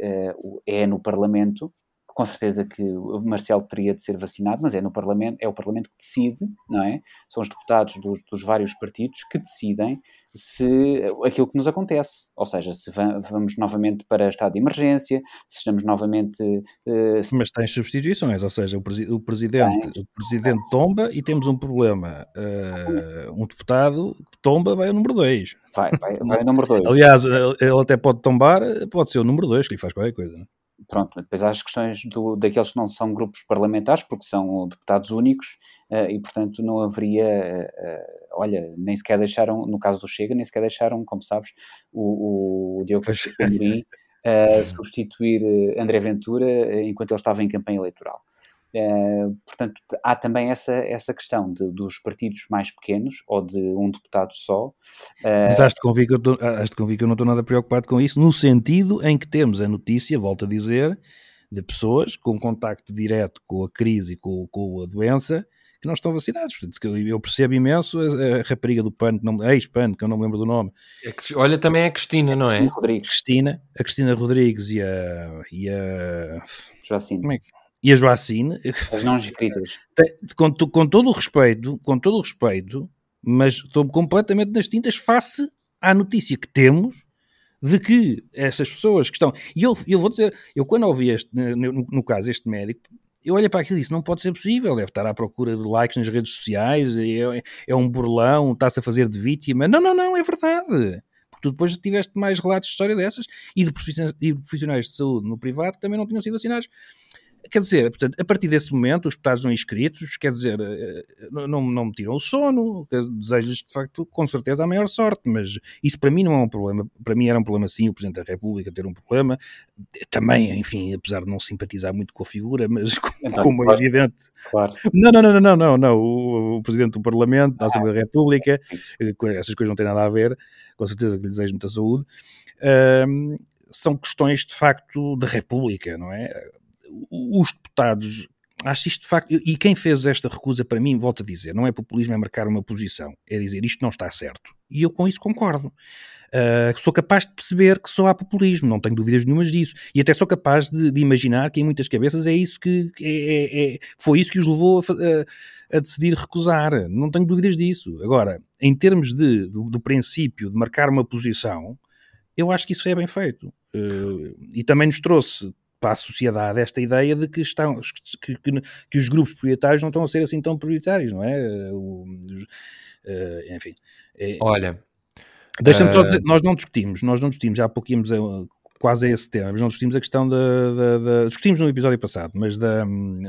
é no Parlamento com certeza que o Marcelo teria de ser vacinado, mas é no Parlamento, é o Parlamento que decide, não é? São os deputados dos, dos vários partidos que decidem se aquilo que nos acontece, ou seja, se vamos novamente para estado de emergência, se estamos novamente. Uh, se... Mas tem substituições, ou seja, o, presi o presidente, o presidente tomba e temos um problema. Uh, um deputado tomba vai ao número 2. Vai, vai, vai ao número 2. Aliás, ele até pode tombar, pode ser o número 2 que lhe faz qualquer coisa. Não? Pronto, depois há as questões do, daqueles que não são grupos parlamentares, porque são deputados únicos, uh, e portanto não haveria, uh, olha, nem sequer deixaram, no caso do Chega, nem sequer deixaram, como sabes, o, o Diogo Amorim uh, substituir André Ventura enquanto ele estava em campanha eleitoral. Uh, portanto, há também essa, essa questão de, dos partidos mais pequenos ou de um deputado só. Uh, Mas convir que eu tô, que eu não estou nada preocupado com isso, no sentido em que temos a notícia, volto a dizer, de pessoas com contacto direto com a crise e com, com a doença que não estão vacinados. Eu percebo imenso a, a rapariga do PAN, ex-PAN, que eu não me lembro do nome. É que, olha, também é a Cristina, não é? Cristina Rodrigues. Cristina, a Cristina Rodrigues e a. E a. Como é que e a Joacine, as não escritas, com, com todo o respeito, com todo o respeito, mas estou completamente nas tintas face à notícia que temos de que essas pessoas que estão. E eu, eu vou dizer, eu quando ouvi este, no, no caso, este médico, eu olhei para aquilo e disse: não pode ser possível, deve estar à procura de likes nas redes sociais, é, é um burlão, está-se a fazer de vítima. Não, não, não, é verdade. Porque tu depois tiveste mais relatos de história dessas e de profissionais de saúde no privado que também não tinham sido vacinados. Quer dizer, portanto, a partir desse momento, os deputados não inscritos, quer dizer, eh, não, não me tiram o sono, desejo-lhes de facto, com certeza, a maior sorte, mas isso para mim não é um problema. Para mim era um problema, sim, o Presidente da República ter um problema. Também, enfim, apesar de não simpatizar muito com a figura, mas como, como é evidente. Claro. Não, não, não, não, não, não. O, o Presidente do Parlamento, da Assembleia da República, eh, essas coisas não têm nada a ver, com certeza que lhe desejo muita saúde. Um, são questões de facto da República, não é? Os deputados, acho isto de facto, e quem fez esta recusa para mim, volto a dizer, não é populismo, é marcar uma posição, é dizer isto não está certo. E eu com isso concordo. Uh, sou capaz de perceber que só há populismo, não tenho dúvidas nenhumas disso. E até sou capaz de, de imaginar que em muitas cabeças é isso que é, é, é, foi isso que os levou a, a, a, decidir recusar. Não tenho dúvidas disso. Agora, em termos de, do, do princípio de marcar uma posição, eu acho que isso é bem feito. Uh, e também nos trouxe para a sociedade esta ideia de que, estão, que, que, que, os grupos prioritários não estão a ser assim tão prioritários, não é? O, uh, enfim. É, Olha. Deixa-me uh... só dizer, nós não discutimos, nós não discutimos, já há pouco íamos a, quase a esse tema, mas não discutimos a questão da, da, da discutimos no episódio passado, mas da,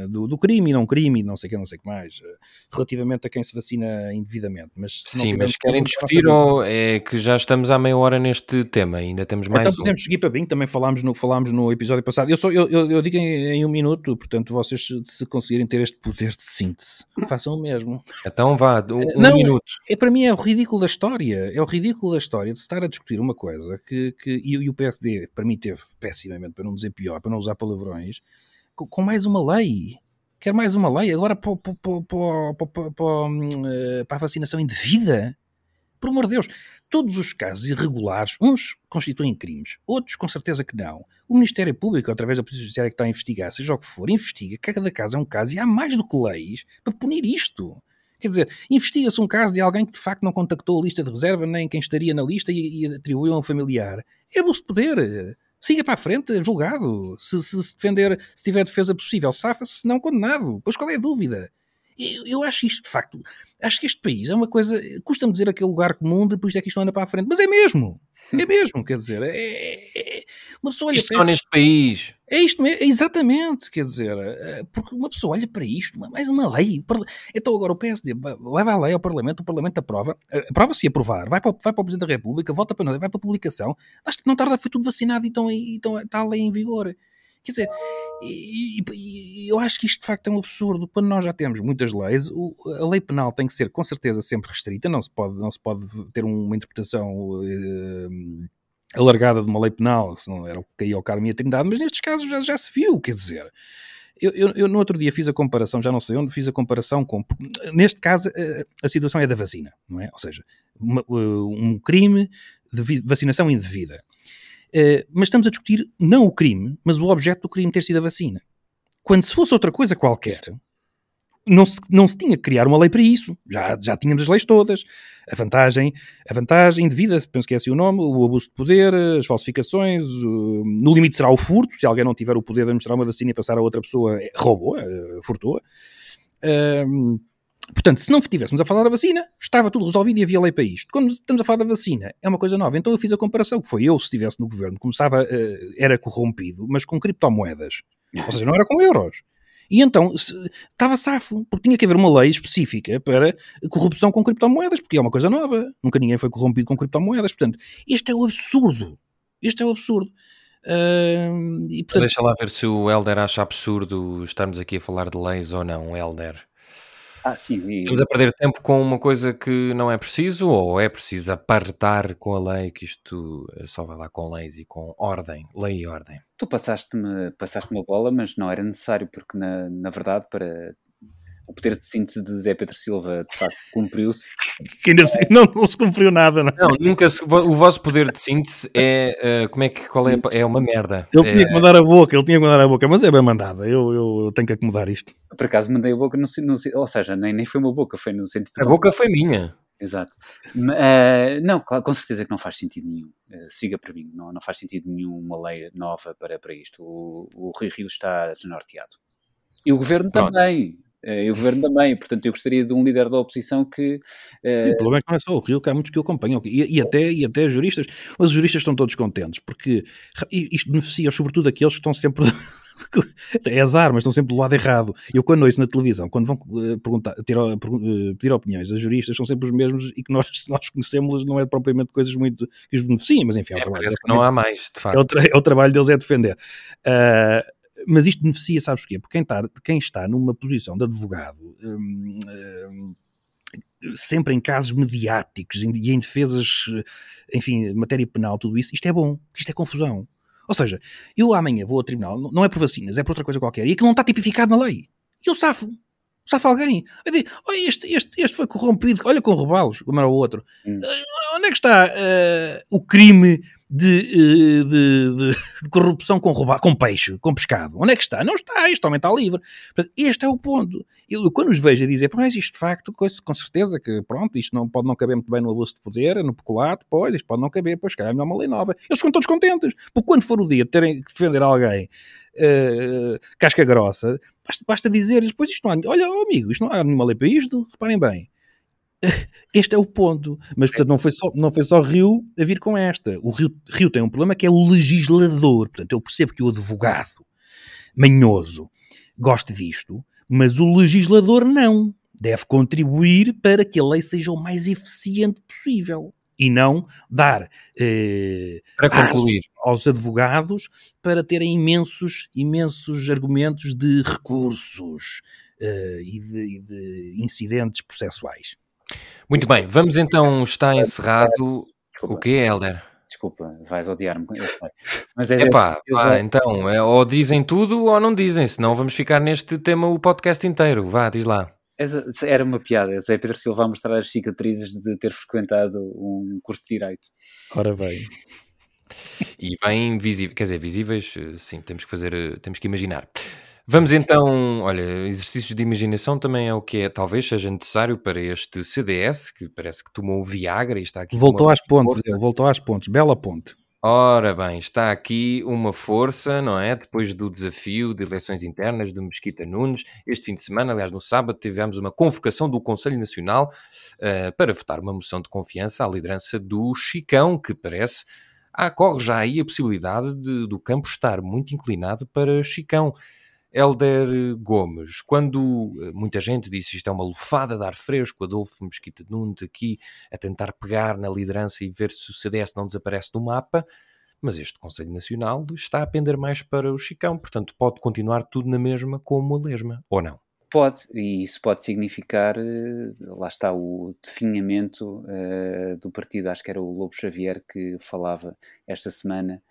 do, do, crime e não crime, não sei o que, não sei o que mais, eh, relativamente a quem se vacina indevidamente. Mas Sim, mas querem discutir ou é que já estamos há meia hora neste tema, ainda temos mais então, um. podemos seguir para bem, também falámos no, falámos no episódio passado. Eu, só, eu, eu, eu digo em, em, um minuto, portanto, vocês se conseguirem ter este poder de síntese, façam o mesmo. Então vá, um, um não, minuto. É, para mim é o ridículo da história, é o ridículo da história de estar a discutir uma coisa que, que e, e o PSD para mim teve pessimamente, para não dizer pior, para não usar palavrões, com, com mais uma lei. Quer mais uma lei agora para, para, para, para, a vacinação indevida? Por amor de Deus, todos os casos irregulares, uns constituem crimes, outros com certeza que não. O Ministério Público, através da Polícia Judiciária que está a investigar, seja o que for, investiga, cada caso é um caso e há mais do que leis para punir isto. Quer dizer, investiga-se um caso de alguém que de facto não contactou a lista de reserva nem quem estaria na lista e, e atribuiu a um familiar. É abuso de poder. Siga para a frente, julgado. Se, se, se defender, se tiver defesa possível, safa-se, se não condenado. Pois qual é a dúvida? Eu, eu, acho isto, de facto, acho que este país é uma coisa. Custa-me dizer aquele lugar comum, depois é que isto não anda para a frente, mas é mesmo. É mesmo, quer dizer, é, é, uma pessoa isto só neste país. É isto mesmo, exatamente, quer dizer, é, porque uma pessoa olha para isto, mais uma lei. Então agora o PSD leva a lei ao Parlamento, o Parlamento aprova, aprova-se aprovar, vai para, vai para o Presidente da República, volta para nós, vai para a publicação, não tarda, foi tudo vacinado e então está a lei em vigor. Quer dizer, e, e, eu acho que isto de facto é um absurdo. Quando nós já temos muitas leis, o, a lei penal tem que ser com certeza sempre restrita, não se pode, não se pode ter uma interpretação uh, alargada de uma lei penal, se não era o que caía ao Carmo e a Trindade, mas nestes casos já, já se viu, quer dizer. Eu, eu, eu, no outro dia fiz a comparação, já não sei onde, fiz a comparação com. Neste caso, a, a situação é da vacina, não é? Ou seja, uma, um crime de vacinação indevida. Eh, mas estamos a discutir não o crime, mas o objeto do crime ter sido a vacina. Quando se fosse outra coisa qualquer, não se, não se tinha que criar uma lei para isso. Já, já tínhamos as leis todas. A vantagem, a vantagem devida, penso que é assim o nome, o abuso de poder, as falsificações, no limite será o furto, se alguém não tiver o poder de mostrar uma vacina e passar a outra pessoa, é, roubou, é, furtou. Portanto, se não estivéssemos a falar da vacina, estava tudo resolvido e havia lei para isto. Quando estamos a falar da vacina, é uma coisa nova. Então eu fiz a comparação, que foi eu, se estivesse no governo, começava, uh, era corrompido, mas com criptomoedas. Ou seja, não era com euros. E então estava safo, porque tinha que haver uma lei específica para corrupção com criptomoedas, porque é uma coisa nova. Nunca ninguém foi corrompido com criptomoedas. Portanto, este é o absurdo. Este é o absurdo. Uh, e, portanto... Deixa lá ver se o Helder acha absurdo estarmos aqui a falar de leis ou não, Helder. Ah, sim. E... Estamos a perder tempo com uma coisa que não é preciso ou é preciso apartar com a lei, que isto só vai lá com leis e com ordem, lei e ordem. Tu passaste-me passaste uma bola, mas não era necessário, porque na, na verdade, para o poder de síntese de Zé Pedro Silva de facto cumpriu-se. Não, não se cumpriu nada, não. Não, nunca se, o vosso poder de síntese é uh, como é que qual é, é uma merda. Ele é, tinha que mandar a boca, ele tinha que mandar a boca, mas é bem mandada. Eu, eu, eu tenho que acomodar isto. Por acaso mandei a boca no, no ou seja, nem, nem foi uma boca, foi no sentido. A boca foi minha. Exato. Uh, não, claro, com certeza que não faz sentido nenhum. Uh, siga para mim, não, não faz sentido nenhum uma lei nova para, para isto. O, o Rio Rio está desnorteado. E o governo Pronto. também. Eh, e o governo também, portanto eu gostaria de um líder da oposição que... Uh... O problema é que não é só o Rio, que há muitos que o acompanham, e, e, até, e até juristas, mas os juristas estão todos contentes, porque isto beneficia sobretudo aqueles que estão sempre... é azar, mas estão sempre do lado errado. Eu quando ouço na televisão, quando vão eh, perguntar, ter, pedir opiniões a juristas, são sempre os mesmos e que nós, nós conhecemos não é propriamente coisas muito que os beneficiem, mas enfim, é, o trabalho. Parece que não há mais, de facto. É o, é o trabalho deles é defender. Uh, mas isto beneficia, sabes porquê? Porque quem está, quem está numa posição de advogado, hum, hum, sempre em casos mediáticos e em defesas, enfim, matéria penal, tudo isso, isto é bom, isto é confusão. Ou seja, eu amanhã vou ao tribunal, não é por vacinas, é por outra coisa qualquer, e aquilo não está tipificado na lei. E eu safo. Safa alguém. Eu digo, olha, este, este, este foi corrompido, olha com roubá-los, como era o outro. Hum. Uh, onde é que está uh, o crime de, eh, de, de, de, corrupção com, com peixe, com pescado. Onde é que está? Não está, isto também está livre. Este é o ponto. Eu, quando os vejo a dizer, mas isto de facto, com certeza que pronto, isto não, pode não caber muito bem no abuso de poder, no peculato, pois, isto pode não caber, pois, calhar é melhor uma lei nova. Eles ficam todos contentes, porque quando for o dia de terem que defender alguém uh, casca grossa, basta, basta dizer-lhes, pois isto não há, olha, oh, amigo, isto não há nenhuma lei para isto, reparem bem este é o ponto. Mas, portanto, não foi só, não foi só Rio a vir com esta. O Rio, Rio tem um problema que é o legislador. Portanto, eu percebo que o advogado manhoso goste disto, mas o legislador não. Deve contribuir para que a lei seja o mais eficiente possível e não dar eh, para concluir aos advogados para terem imensos, imensos argumentos de recursos eh, e, de, e de incidentes processuais. Muito bem, vamos então, está encerrado. Desculpa. O que é, Helder? Desculpa, vais odiar-me, eu sei. Mas é, Epá, pá, então, é, ou dizem tudo ou não dizem, senão vamos ficar neste tema o podcast inteiro. Vá, diz lá. Era uma piada, Zé Pedro Silva a mostrar as cicatrizes de ter frequentado um curso de Direito. Ora bem. E bem visíveis, quer dizer, visíveis, eh, sim, temos que fazer, eh, temos que imaginar. Vamos então, olha, exercícios de imaginação também é o que é, talvez seja necessário para este CDS, que parece que tomou o Viagra e está aqui. Voltou às pontes, ele voltou às pontes, bela ponte. Ora bem, está aqui uma força, não é? Depois do desafio de eleições internas do Mesquita Nunes, este fim de semana, aliás, no sábado, tivemos uma convocação do Conselho Nacional uh, para votar uma moção de confiança à liderança do Chicão, que parece. Ah, corre já aí a possibilidade de, do campo estar muito inclinado para Chicão. Helder Gomes, quando eh, muita gente disse isto é uma lufada de ar fresco, Adolfo Mesquita Nunes aqui a tentar pegar na liderança e ver se o CDS não desaparece do mapa, mas este Conselho Nacional está a pender mais para o Chicão, portanto pode continuar tudo na mesma como a lesma, ou não? Pode, e isso pode significar, eh, lá está o definhamento uh, do partido, acho que era o Lobo Xavier que falava esta semana,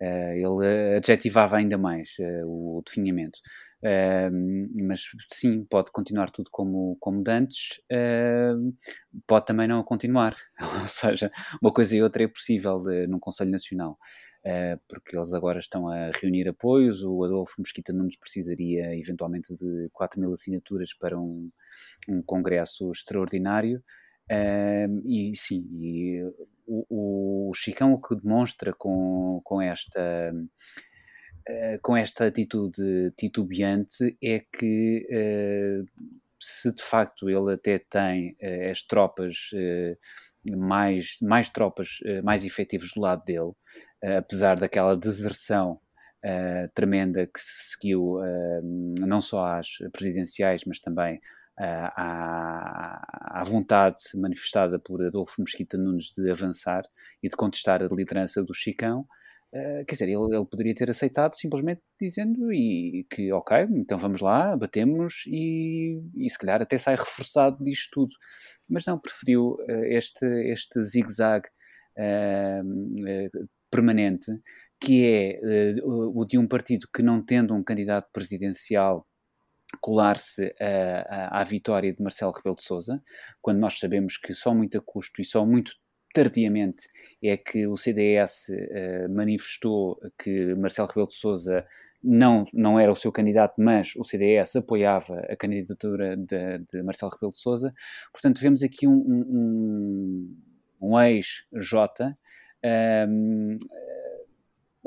ele adjetivava ainda mais uh, o definhamento. Uh, mas sim, pode continuar tudo como, como dantes, pode também não continuar. Ou seja, uma coisa e outra é possível de, num Conselho Nacional. porque eles agora estão a reunir apoios. O Adolfo Mesquita Nunes precisaria eventualmente de 4 mil assinaturas para um, um congresso extraordinário. e sim, e o, o Chicão o que demonstra com, com esta uh, com esta atitude titubeante é que uh, se de facto ele até tem uh, as tropas mais, mais tropas mais efetivas do lado dele, apesar daquela deserção tremenda que se seguiu não só às presidenciais, mas também à, à, vontade manifestada por Adolfo Mesquita Nunes de avançar e de contestar a liderança do Chicão, Uh, quer dizer, ele, ele, poderia ter aceitado simplesmente dizendo e, que, ok, então vamos lá, batemos e, e se calhar até sai reforçado disto tudo. Mas não, preferiu uh, este, este zigue-zague uh, permanente, que é o de um partido que não tendo um candidato presidencial colar-se à vitória de Marcelo Rebelo de Sousa, quando nós sabemos que só muito a custo e só muito tardiamente é que o CDS uh, eh, manifestou que Marcelo Rebelo de Sousa não, não era o seu candidato, mas o CDS apoiava a candidatura de, de Marcelo Rebelo de Sousa. Portanto, vemos aqui um, um, um ex-J um,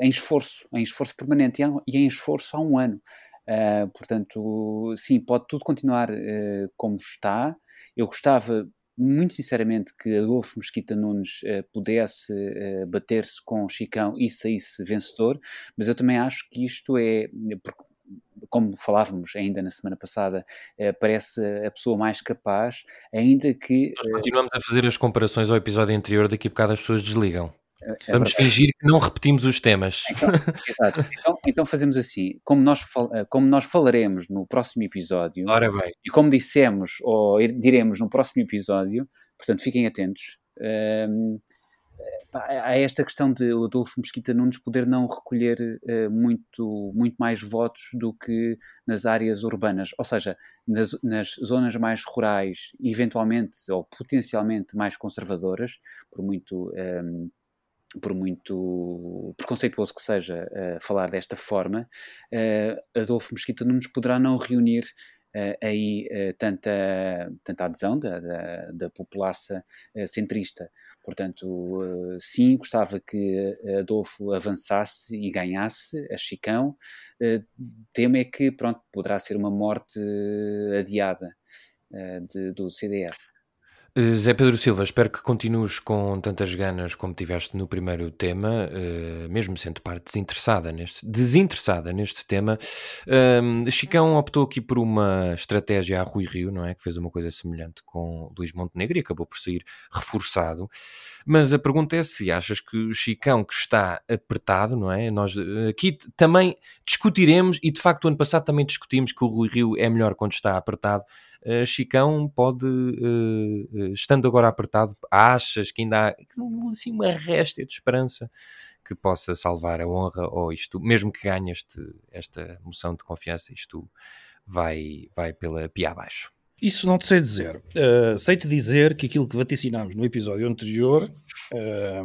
em esforço, em esforço permanente e em esforço há um ano. Uh, portanto, sim, pode tudo continuar uh, como está. Eu gostava muito sinceramente que Adolfo Mesquita Nunes uh, pudesse bater-se com Chicão e saísse vencedor, mas eu também acho que isto é, como falávamos ainda na semana passada, parece a pessoa mais capaz, ainda que. Nós continuamos a fazer as comparações ao episódio anterior, daqui a bocado as pessoas desligam. É, é Vamos fingir que não repetimos os temas. Então, então, então, fazemos assim, como nós, eh, como nós falaremos no próximo episódio, e como dissemos ou diremos no próximo episódio, portanto fiquem atentos, um, ehm, há esta questão de o Adolfo Mesquita Nunes poder não recolher uh, muito, muito mais votos do que nas áreas urbanas, ou seja, nas, nas zonas mais rurais, eventualmente ou potencialmente mais conservadoras, por muito... Um, ehm, por muito preconceituoso que seja uh, falar desta forma, uh, Adolfo Mesquita Nunes poderá não reunir uh, aí tanta, tanta adesão da, da, da população centrista. Portanto, sim, gostava que Adolfo avançasse e ganhasse a Chicão. temo é que, pronto, poderá ser uma morte adiada de, do CDS. Eh, Zé Pedro Silva, espero que continues com tantas ganas como tiveste no primeiro tema, uh, mesmo sendo parte desinteressada neste, desinteressada neste tema. Uh, Chicão optou aqui por uma estratégia a Rui Rio, não é? Que fez uma coisa semelhante com Luís Montenegro e acabou por sair reforçado. Mas a pergunta é se achas que o Chicão que está apertado, não é? Nós aqui também discutiremos, e de facto o ano passado também discutimos que o Rui Rio é melhor quando está apertado uh, Chicão pode, uh, estando agora apertado, achas que ainda há assim, uma resta de esperança que possa salvar a honra ou isto, mesmo que ganhe este, esta moção de confiança, isto vai, vai pela pia abaixo? Isso não te sei dizer. Uh, Sei-te dizer que aquilo que vaticinámos no episódio anterior uh,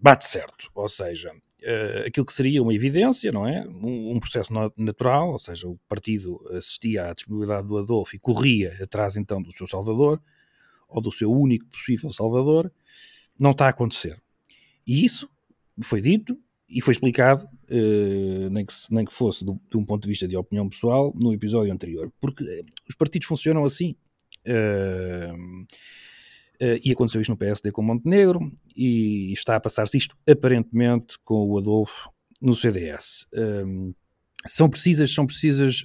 bate certo. Ou seja, uh, aquilo que seria uma evidência, não é? Um, um, processo natural, ou seja, o partido assistia à disponibilidade do Adolfo e corria atrás então do seu salvador, ou do seu único possível salvador, não está a acontecer. E isso foi dito e foi explicado, uh, nem, que, nem que fosse do, de um ponto de vista de opinião pessoal, no episódio anterior. Porque eh, os partidos funcionam assim. Uh, uh, e aconteceu isto no PSD com Montenegro, e está a passar-se isto aparentemente com o Adolfo no CDS. são precisas, são precisas,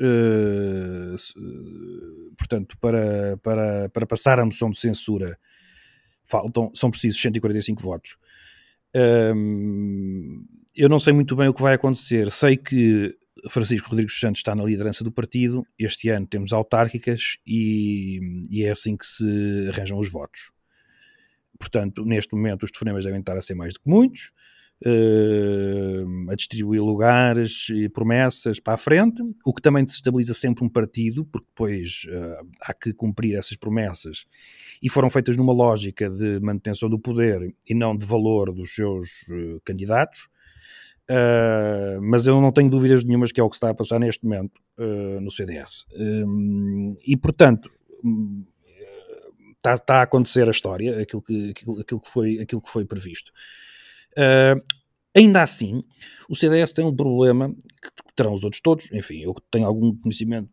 portanto, para, para, para passar a moção de censura, faltam, são precisos 145 votos. Um, eu não sei muito bem o que vai acontecer. Sei que Francisco Rodrigues Santos está na liderança do partido. Este ano temos autárquicas e, e é assim que se arranjam os votos. Portanto, neste momento, os telefonemas devem estar a ser mais do que muitos, uh, a distribuir lugares e promessas para a frente, o que também desestabiliza sempre um partido, porque depois uh, há que cumprir essas promessas e foram feitas numa lógica de manutenção do poder e não de valor dos seus uh, candidatos. Uh, mas eu não tenho dúvidas nenhumas que é o que está a passar neste momento uh, no CDS. Um, e, portanto, está, está, a acontecer a história, aquilo que, aquilo, aquilo que, foi, aquilo que foi previsto. Uh, ainda assim, o CDS tem um problema que terão os outros todos. Enfim, eu tenho algum conhecimento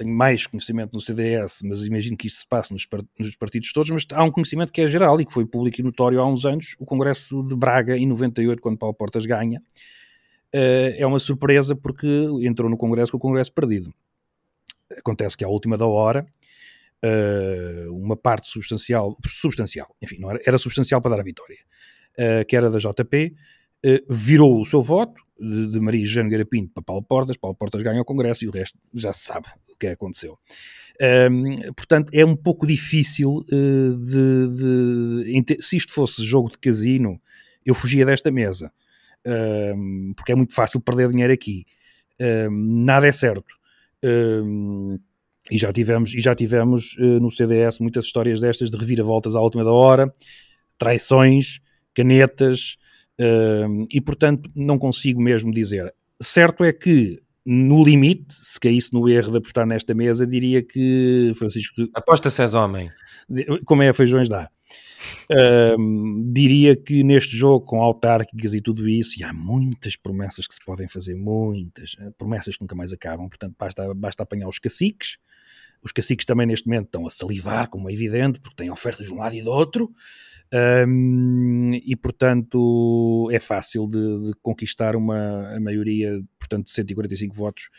tenho mais conhecimento no CDS, mas imagino que isso se passe nos, nos, partidos todos, mas há um conhecimento que é geral e que foi público e notório há uns anos, o Congresso de Braga, em 98, quando Paulo Portas ganha, uh, é uma surpresa porque entrou no Congresso com o Congresso perdido. Acontece que à última da hora, uh, uma parte substancial, substancial, enfim, não era, era substancial para dar a vitória, uh, que era da JP, virou o seu voto, de, de Maria Jane Garapinto para Paulo Portas, Paulo Portas ganha o Congresso e o resto já se sabe que aconteceu. Um, portanto, é um pouco difícil uh, de, de, Se isto fosse jogo de casino, eu fugia desta mesa. Um, porque é muito fácil perder dinheiro aqui. Um, nada é certo. e já tivemos, e já tivemos uh, no CDS muitas histórias destas de reviravoltas à última da hora, traições, canetas, e portanto não consigo mesmo dizer. Certo é que no limite, se caísse no erro de apostar nesta mesa, diria que Francisco. Aposta se és homem. Como é a feijões dá. Um, diria que neste jogo, com autárquicas e tudo isso, e há muitas promessas que se podem fazer, muitas eh, promessas que nunca mais acabam. Portanto, basta, basta apanhar os caciques. Os caciques também neste momento estão a salivar, como é evidente, porque têm ofertas de um lado e do outro. Um, e portanto é fácil de, de, conquistar uma a maioria, portanto, de 145 votos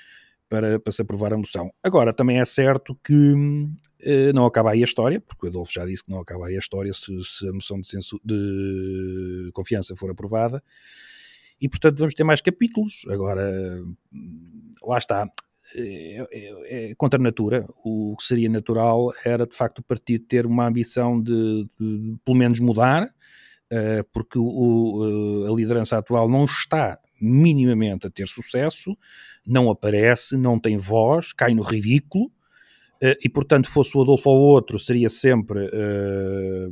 para, para se aprovar a moção. Agora, também é certo que uh, não acaba aí a história, porque o Adolfo já disse que não acaba aí a história se, se a moção de, de confiança for aprovada. E portanto vamos ter mais capítulos. Agora, lá está é, é, é, contra a natura. O que seria natural era, de facto, o partido ter uma ambição de, de pelo menos, mudar, uh, porque o, a liderança atual não está minimamente a ter sucesso, não aparece, não tem voz, cai no ridículo. Uh, e portanto, fosse o Adolfo ou outro, seria sempre uh,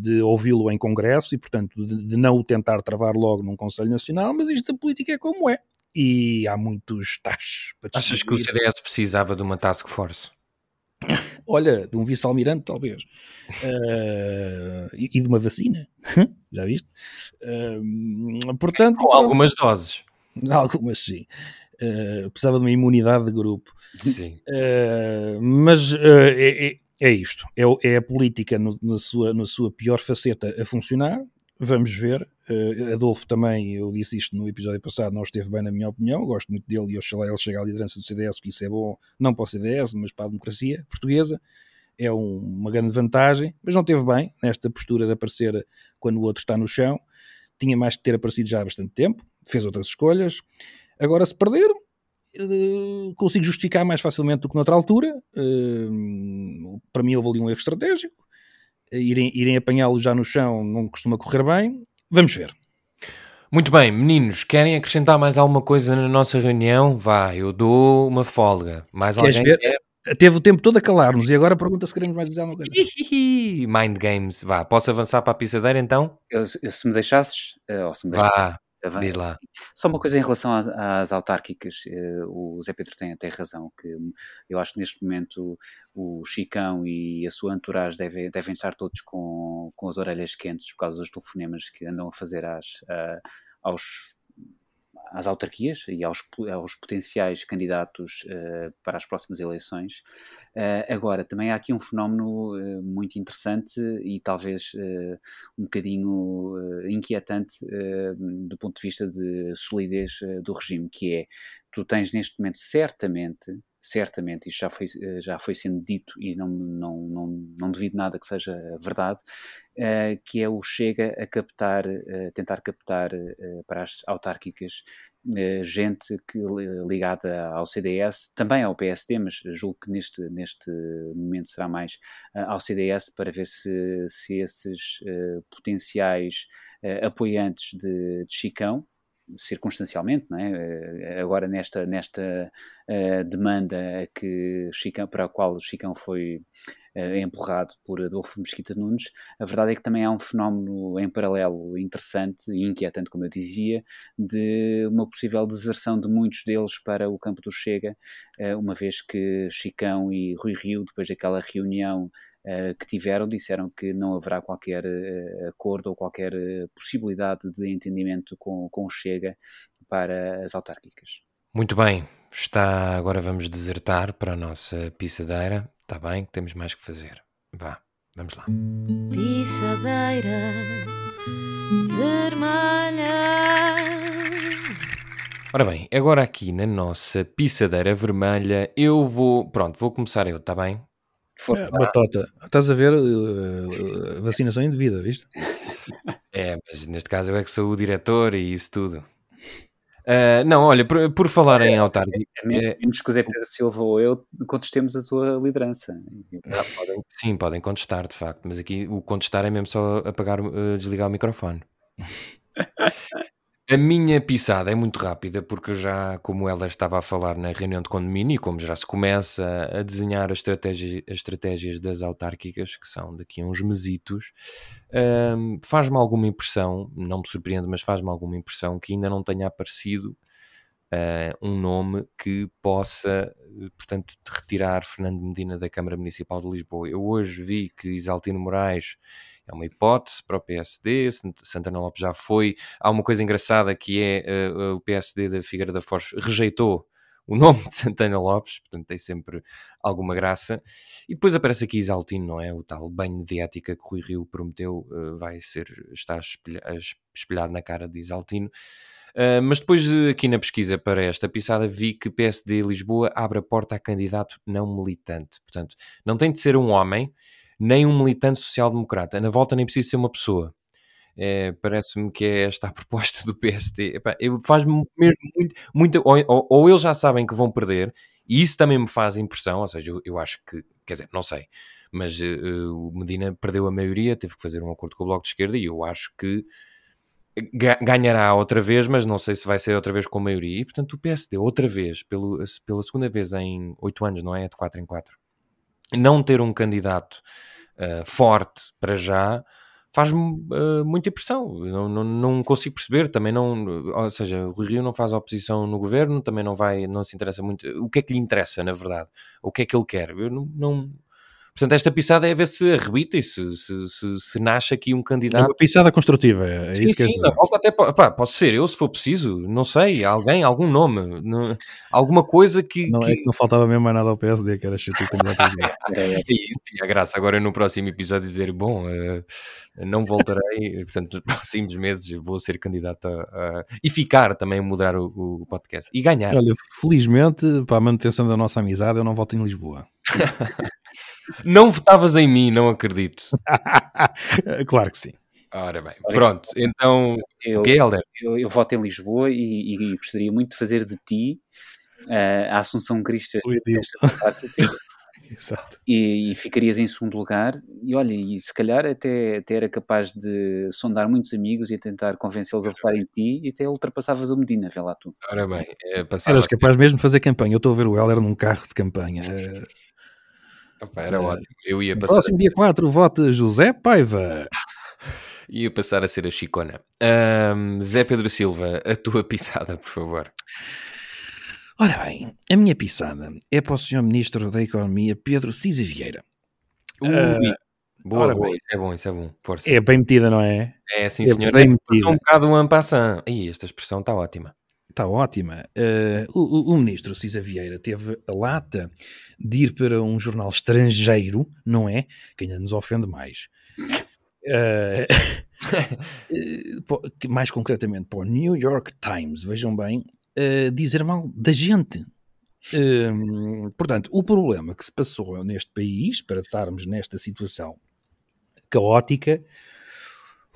de ouvi-lo em Congresso e, portanto, de, de, não o tentar travar logo num Conselho Nacional, mas isto da política é como é e há muitos tachos para Achas que o CDS precisava de uma task force? Olha, de um vice-almirante, talvez. Uh, e, e, de uma vacina. Já viste? Uh, portanto, Com algumas doses. Algumas, sim. Uh, precisava de uma imunidade de grupo. Sim. mas é, é, é, isto. É, é a política no, na, sua, na sua pior faceta a funcionar. Vamos ver. Uh, Adolfo também, eu disse isto no episódio passado, não esteve bem na minha opinião, gosto muito dele e oxalá ele chegue à liderança do CDS, que isso é bom, não para o CDS, mas para a democracia portuguesa, é um, uma grande vantagem, mas não teve bem nesta postura de aparecer quando o outro está no chão, tinha mais que ter aparecido já há bastante tempo, fez outras escolhas, agora se perder, uh, consigo justificar mais facilmente do que noutra altura, uh, para mim houve ali um erro estratégico, irem, irem apanhá-lo já no chão não costuma correr bem, Vamos ver. Muito bem, meninos, querem acrescentar mais alguma coisa na nossa reunião? Vá, eu dou uma folga. Mais Queres alguém ver? Teve o tempo todo a calar-nos e agora pergunta se queremos mais dizer alguma coisa. Mind games. Vá, posso avançar para a pisadeira então? Eu, eu, se me deixasses, uh, ou se me deixasses, Vá. Diz lá. Só uma coisa em relação às, às autárquicas, eh, o Zé Pedro tem até razão, que eu acho que neste momento o Chicão e a sua entourage devem, devem estar todos com, com as orelhas quentes por causa dos telefonemas que andam a fazer às, aos às autarquias e aos, aos potenciais candidatos eh, para as próximas eleições. Eh, agora, também há aqui um fenómeno eh, muito interessante e talvez um bocadinho inquietante do ponto de vista de solidez do regime, que é, tu tens neste momento certamente, certamente, isto já foi, eh, já foi sendo dito e não, não, não, não devido nada que seja verdade, eh, que é o Chega a captar, eh, tentar captar eh, para as autárquicas gente que, li- ligada ao CDS, também ao PSD, mas julgo que neste, neste momento será mais ao CDS para ver se, se esses potenciais apoiantes de, de Chicão, circunstancialmente, não é? Eh, agora nesta, nesta eh, demanda que Chicão, para a qual o Chicão foi eh, empurrado por Adolfo Mesquita Nunes, a verdade é que também há um fenómeno em paralelo interessante e inquietante, como eu dizia, de uma possível deserção de muitos deles para o campo do Chega, eh, uma vez que Chicão e Rui Rio, depois daquela reunião eh, que tiveram, disseram que não haverá qualquer eh, acordo ou qualquer eh, possibilidade de entendimento com, com o Chega para as autárquicas. Muito bem, está. Agora vamos desertar para a nossa pisadeira. Está bem, que temos mais que fazer. Vá, vamos lá. Pisadeira vermelha. Ora bem, agora aqui na nossa pisadeira vermelha, eu vou. Pronto, vou começar eu, está bem? Força, É, batota, estás a ver uh, uh, vacinação indevida, viste? É, mas neste caso eu é que sou o diretor e isso tudo. Ah, não, olha, por, por falar em autárquico. menos é, menos que o Zé Pedro Silva ou eu contestemos a tua liderança. Ah, podem- sim, podem contestar, de facto, mas aqui o contestar é mesmo só apagar, eh, desligar o microfone. A minha pisada é muito rápida, porque já, como ela estava a falar na reunião de condomínio, e como já se começa a desenhar as estratégias, as estratégias das autárquicas, que são daqui a uns mesitos, hum, faz-me alguma impressão, não me surpreende, mas faz-me alguma impressão que ainda não tenha aparecido eh, um nome que possa, portanto, retirar Fernando Medina da Câmara Municipal de Lisboa. Eu hoje vi que Isaltino Moraes é uma hipótese para o PSD, Sant- Santana Lopes já foi. Há uma coisa engraçada que é eh, o PSD da Figueira da Foz rejeitou o nome de Santana Lopes, portanto tem sempre alguma graça. E depois aparece aqui Isaltino, não é? O tal banho de ética que Rui Rio prometeu eh, vai ser, está espelha- espelhado na cara de Isaltino. Uh, mas depois de- aqui na pesquisa para esta pisada vi que PSD Lisboa abre a porta a candidato não militante. Portanto, não tem de ser um homem, nem um militante social-democrata. Na volta nem precisa ser uma pessoa. É, Parece-me que é esta a proposta do PSD. Faz-me mesmo muito, muito ou, ou- eles já sabem que vão perder, e isso também me faz impressão. Ou seja, eu, eu acho que, quer dizer, não sei, mas o Medina perdeu a maioria, teve que fazer um acordo com o Bloco de Esquerda, e eu acho que ga- ganhará outra vez, mas não sei se vai ser outra vez com maioria. E portanto, o PSD, outra vez, pelo, pela segunda vez em oito anos, não é? De 4 em 4, não ter um candidato uh, forte para já faz-me uh, muita impressão. Não, não, não consigo perceber. Também não, ou seja, o Rio não faz oposição no governo, também não vai, não se interessa muito. O que é que lhe interessa, na verdade? O que é que ele quer? Eu não. não... Portanto, esta pisada é ver se arrebita e se, se, se, se nasce aqui um É candidato uma pisada construtiva, é, é Sim, isso que sim, dizer. volta até pá, pode ser eu, se for preciso, não sei, alguém, algum nome, não- alguma coisa que, Não, que- é que não faltava mesmo mais nada ao PSD, que era chato o candidato. Era É isso, tinha graça. Agora no próximo episódio dizer, bom, eh, não voltarei, portanto, nos próximos meses vou ser candidato a, a- e ficar também a moderar o, o podcast e ganhar. Olha, felizmente, para a manutenção da nossa amizade, eu não volto em Lisboa. Não votavas em mim, não acredito. claro que sim. Ora bem, pronto, então, Eu, o que é, Helder? eu, eu voto em Lisboa e, e gostaria muito de fazer de ti eh, a Assunção Edil. Exato. e, e ficarias em segundo lugar e olha, e se calhar até, até era capaz de sondar muitos amigos e tentar convencê-los a votar em ti e até ultrapassavas o Medina, vê lá tu. Ora bem, é, passava Eras capaz mesmo de fazer campanha. Eu estou a ver o Heller num carro de campanha. eh, Opa, era ótimo. Eu ia passar, próximo dia 4, vote José Paiva. ia passar a ser a chicona. Ahm, Zé Pedro Silva, a tua pisada, por favor. Ora bem, a minha pisada é para o Sr. Ministro da Economia, Pedro Cisa Vieira. Ui. boa, ora boa. bem. Isso é bom, isso é bom. Força. É bem metida, não é? É, sim, é senhor. bem É metida. um bocado um ampassant. Ih, esta expressão está ótima. Está ótima. Eh, o, o- ministro Cisa Vieira teve a lata de ir para um jornal estrangeiro, não é? Que ainda nos ofende mais. Que mais concretamente para o New York Times, vejam bem, eh, dizer mal da gente. Eh, portanto, o problema que se passou neste país, para estarmos nesta situação caótica,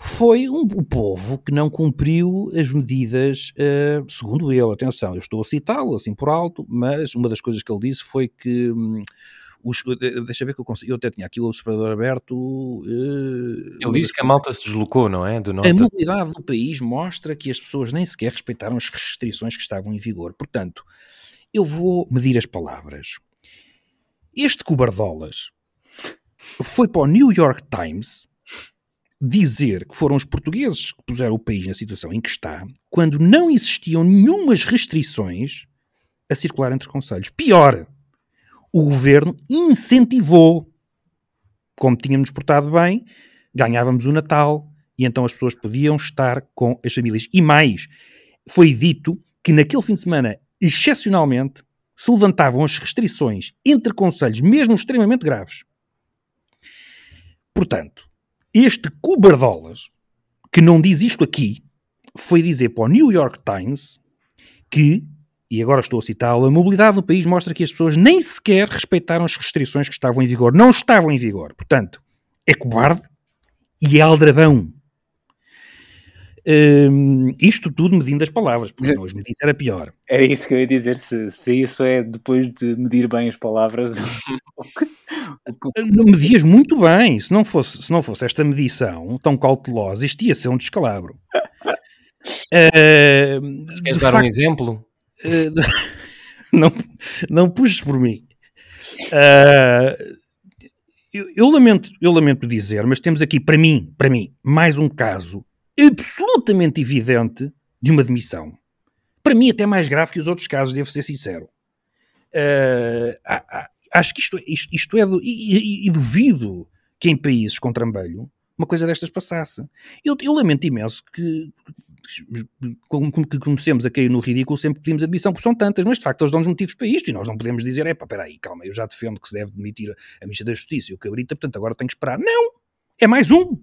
foi um- o povo que não cumpriu as medidas, eh, segundo ele, atenção, eu estou a citá-lo assim por alto, mas uma das coisas que ele disse foi que hum, os, eh, deixa ver que eu consigo, eu até tinha aqui o observador aberto. eh, Ele diz que a malta se deslocou, não é? Do norte. a mobilidade do país mostra que as pessoas nem sequer respeitaram as restrições que estavam em vigor. Portanto, eu vou medir as palavras. Este cobardolas foi para o New York Times dizer que foram os portugueses que puseram o país na situação em que está, quando não existiam nenhumas restrições a circular entre conselhos. Pior, o governo incentivou. Como tínhamos portado bem, ganhávamos o Natal e então as pessoas podiam estar com as famílias. E mais, foi dito que naquele fim de semana, excepcionalmente, se levantavam as restrições entre conselhos, mesmo extremamente graves. Portanto, este cobardolas, que não diz isto aqui, foi dizer para o New York Times que, e agora estou a citá-lo, a mobilidade do país mostra que as pessoas nem sequer respeitaram as restrições que estavam em vigor. Não estavam em vigor. Portanto, é cobarde e é aldrabão. Hum, isto tudo medindo as palavras, porque senão as medidas era pior. Era isso que eu ia dizer, se, se isso é depois de medir bem as palavras. Não medias muito bem. Se não fosse, se não fosse esta medição tão cautelosa, isto ia ser um descalabro. Eh, Queres de dar um facto, exemplo? eh, não, não puxes por mim. Eh, eu, eu lamento, eu lamento dizer, mas temos aqui, para mim, para mim, mais um caso absolutamente evidente de uma demissão. Para mim, até mais grave que os outros casos, devo ser sincero. A- a- acho que isto, isto, isto é. Do, e, e- e duvido que em países com trambalho uma coisa destas passasse. Eu, eu lamento imenso que, que, comecemos a cair no ridículo sempre que pedimos admissão, porque são tantas, mas de facto eles dão-nos motivos para isto e nós não podemos dizer: é pá, peraí, calma, eu já defendo que se deve demitir a Ministra da Justiça e o Cabrita, portanto agora tenho que esperar. Não! É mais um!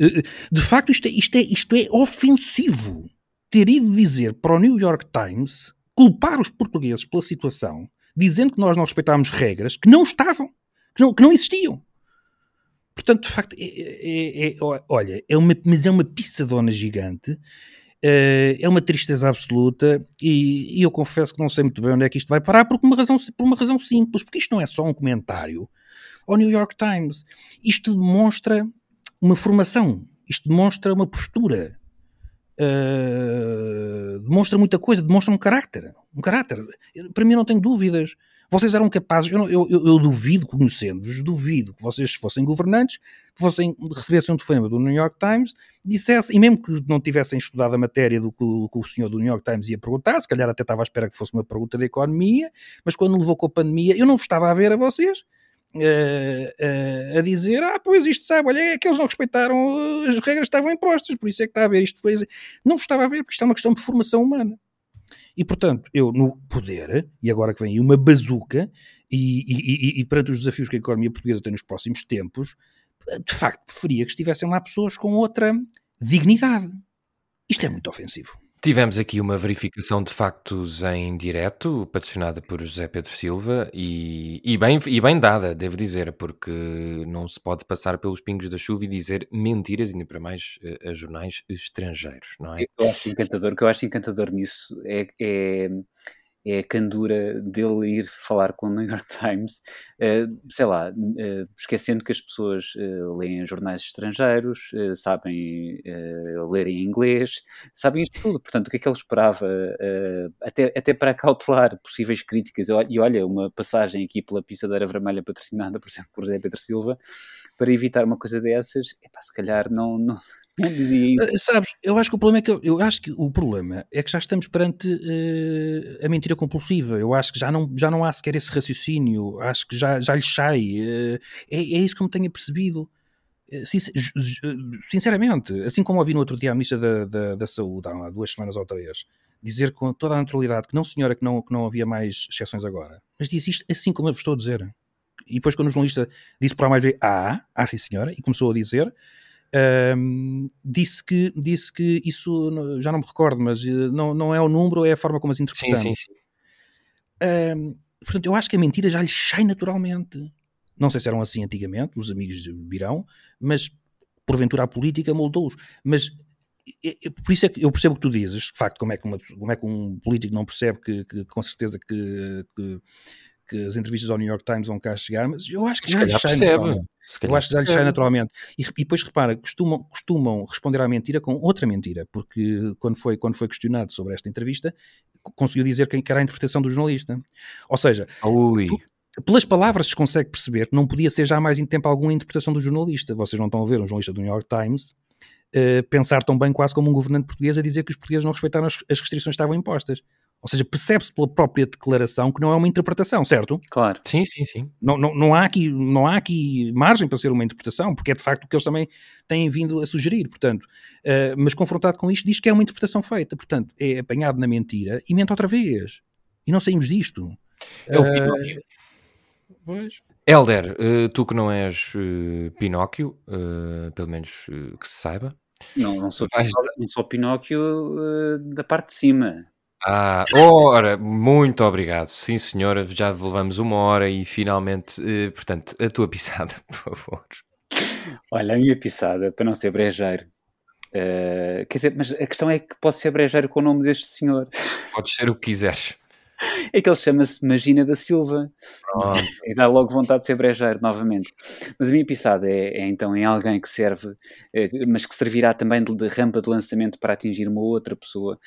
Eh, De facto, isto é, isto, é, isto é ofensivo. Ter ido dizer para o New York Times culpar os portugueses pela situação, dizendo que nós não respeitámos regras que não estavam, que não, que não existiam. Portanto, de facto, é, é- é- olha, é uma, mas é uma pissadona gigante, eh, é uma tristeza absoluta e, e eu confesso que não sei muito bem onde é que isto vai parar por uma razão, por uma razão simples, porque isto não é só um comentário ao New York Times. Isto demonstra uma formação, isto demonstra uma postura, eh, demonstra muita coisa, demonstra um caráter, um caráter. Para mim não tenho dúvidas. Vocês eram capazes, eu, não- eu, eu- duvido, conhecendo-vos, duvido que vocês fossem governantes, que fossem, recebessem um telefonema do New York Times, dissessem, e mesmo que não tivessem estudado a matéria do que, o- que o senhor do New York Times ia perguntar, se calhar até estava à espera que fosse uma pergunta de economia, mas quando levou com a pandemia, eu não estava a ver a vocês, eh, eh, a dizer, ah, pois isto sabe, olha, é que eles não respeitaram, eh, as regras estavam impostas, por isso é que está a ver, isto foi... assim." Não estava a ver, porque isto é uma questão de formação humana. E, portanto, eu no poder, e agora que vem uma bazuca, e, e, e, e perante os desafios que a economia portuguesa tem nos próximos tempos, de facto preferia que estivessem lá pessoas com outra dignidade. Isto é muito ofensivo. Tivemos aqui uma verificação de factos em direto, patrocinada por José Pedro Silva, e, e bem, e bem dada, devo dizer, porque não se pode passar pelos pingos da chuva e dizer mentiras, ainda para mais eh, a jornais estrangeiros, não é? eu acho encantador, o que eu acho encantador nisso é, é, é a candura dele ir falar com o New York Times, uh, sei lá, uh, esquecendo que as pessoas uh, leem jornais estrangeiros, sabem ler em inglês, sabem isto tudo. Portanto, o que é que ele esperava, até, até para cautelar possíveis críticas? E olha, uma passagem aqui pela pisadeira vermelha patrocinada, por exemplo, por José Pedro Silva, para evitar uma coisa dessas, epá, se calhar não, não, não dizia isso. Sabes, eu acho que o problema é que eu, acho que o problema é que já estamos perante a mentira compulsiva. Eu acho que já não, já não há sequer esse raciocínio. Acho que já, já lhe sai. Eh, é, é isso que eu me tenho percebido. Eh, sinceramente, assim como ouvi no outro dia a Ministra da, da, da Saúde, há duas semanas ou três, dizer com toda a naturalidade que não, senhora, que não, que não havia mais exceções agora. Mas disse isto assim como eu vos estou a dizer. E depois, quando o jornalista disse para mais ver, ah, ah, sim, senhora, e começou a dizer, um, disse, que, disse que isso, já não me recordo, mas eh, não, não é o número, é a forma como as interpretamos. Sim, sim, sim. Um, portanto, eu acho que a mentira já lhe sai naturalmente. Não sei se eram assim antigamente, os amigos virão, mas porventura a política moldou-os. Mas por isso é que eu percebo o que tu dizes, de facto, como é que, uma, como é que um político não percebe que, que com certeza que, que, que, as entrevistas ao New York Times vão cá chegar, mas eu acho que já lhe sai percebe. Eu acho que já lhe sai naturalmente. E, e, depois repara, costumam, costumam responder à mentira com outra mentira, porque quando foi, quando foi questionado sobre esta entrevista, conseguiu dizer que era a interpretação do jornalista. Ou seja, Ui. pelas palavras se consegue perceber que não podia ser já mais em tempo algum a interpretação do jornalista. Vocês não estão a ver um jornalista do New York Times uh, pensar tão bem quase como um governante português a dizer que os portugueses não respeitaram as, as restrições que estavam impostas. Ou seja, percebe-se pela própria declaração que não é uma interpretação, certo? Claro. Sim, sim, sim. Não, não, não, há aqui, não há aqui margem para ser uma interpretação, porque é de facto o que eles também têm vindo a sugerir. Portanto, uh, mas confrontado com isto, diz que é uma interpretação feita. Portanto, é apanhado na mentira e mente outra vez. E não saímos disto. É o uh, Pinóquio. Pois. Helder, uh, tu que não és Pinóquio, pelo menos que se saiba. Não, não sou, vais... não sou Pinóquio da parte de cima. Ah, ora, muito obrigado. Sim, senhora, já levamos uma hora e finalmente, eh, portanto, a tua pisada, por favor. Olha, a minha pisada, para não ser brejeiro. Uh, quer dizer, mas a questão é que posso ser brejeiro com o nome deste senhor. Podes ser o que quiseres. É que ele chama-se Magina da Silva. Pronto. E dá logo vontade de ser brejeiro novamente. Mas a minha pisada é, é então em alguém que serve, é, mas que servirá também de, de rampa de lançamento para atingir uma outra pessoa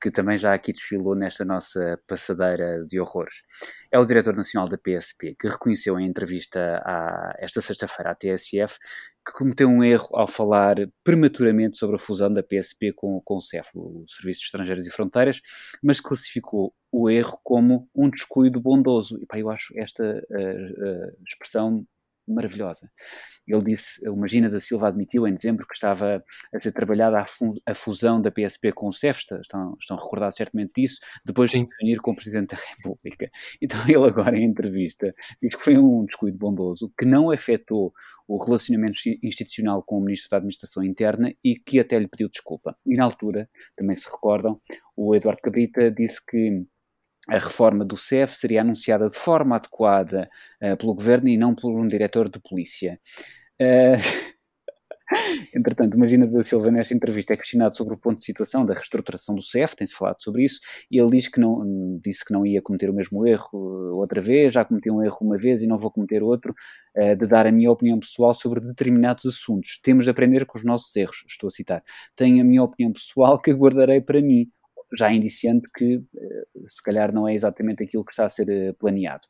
que também já aqui desfilou nesta nossa passadeira de horrores. É o diretor nacional da PSP, que reconheceu em entrevista à, esta sexta-feira à TSF que cometeu um erro ao falar prematuramente sobre a fusão da PSP com, com o CEF, o Serviço de Estrangeiros e Fronteiras, mas classificou o erro como um descuido bondoso. E pá, eu acho esta uh, uh, expressão maravilhosa. Ele disse, o Magina da Silva admitiu em dezembro que estava a ser trabalhada a, fusão da PSP com o CEF, estão, estão recordados certamente disso, depois de reunir com o Presidente da República. Então ele agora em entrevista diz que foi um descuido bondoso, que não afetou o relacionamento institucional com o Ministro da Administração Interna e que até lhe pediu desculpa. E na altura, também se recordam, o Eduardo Cabrita disse que a reforma do CEF seria anunciada de forma adequada uh, pelo governo e não por um diretor de polícia. Uh, Entretanto, Magina da Silva, nesta entrevista, é questionado sobre o ponto de situação da reestruturação do CEF, tem-se falado sobre isso, e ele diz que não, disse que não ia cometer o mesmo erro eh, outra vez, já cometi um erro uma vez e não vou cometer outro, uh, de dar a minha opinião pessoal sobre determinados assuntos. Temos de aprender com os nossos erros, estou a citar. Tenho a minha opinião pessoal que guardarei para mim já indiciando que eh, se calhar não é exatamente aquilo que está a ser eh, planeado.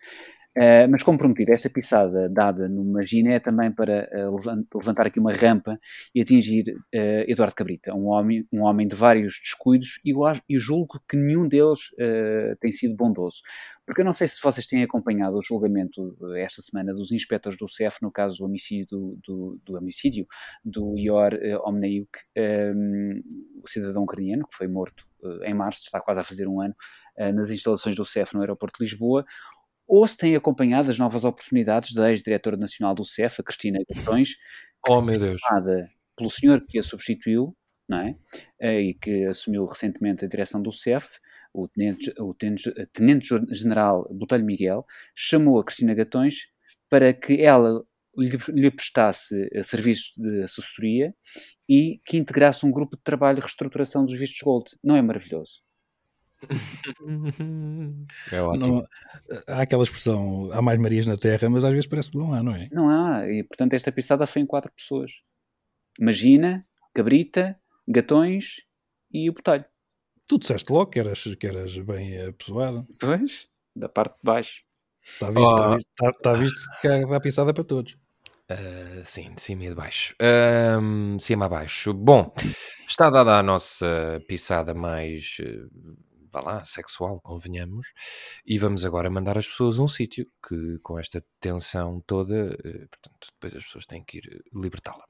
Uh, mas como prometido, esta pisada dada no Magina é também para uh, levantar aqui uma rampa e atingir uh, Eduardo Cabrita, um homem, um homem de vários descuidos e eu julgo que nenhum deles tem sido bondoso. Porque eu não sei se vocês têm acompanhado o julgamento esta semana dos inspectores do CEF no caso do homicídio do, do, do homicídio do Ior uh, Omneiuk, um, o cidadão ucraniano que foi morto em março, está quase a fazer um ano, nas instalações do CEF no aeroporto de Lisboa, ou se tem acompanhado as novas oportunidades da ex-diretora nacional do CEF, a Cristina Gatões, oh, meu Deus. pelo senhor que a substituiu, não é? Eh, e que assumiu recentemente a direção do CEF, o Tenente-General Tenente Botelho Miguel, chamou a Cristina Gatões para que ela lhe, lhe prestasse eh, serviços de assessoria e que integrasse um grupo de trabalho de reestruturação dos vistos Gold. Não é maravilhoso? É ótimo. Não- há aquela expressão, há mais Marias na Terra, mas às vezes parece que não há, não é? Não há, e portanto esta pisada foi em quatro pessoas. Magina, Cabrita, Gatões e o Botelho. Tu disseste logo que eras, que eras bem apessoado. Pois, da parte de baixo. Está visto, está Oh. visto, está, está visto que há, há pisada para todos. Ah, sim, de cima e de baixo. Ahm, cima a baixo. Bom, está dada a nossa pisada mais, eh, vá lá, sexual, convenhamos, e vamos agora mandar as pessoas a um sítio que, com esta tensão toda, eh, portanto, depois as pessoas têm que ir eh, libertá-la.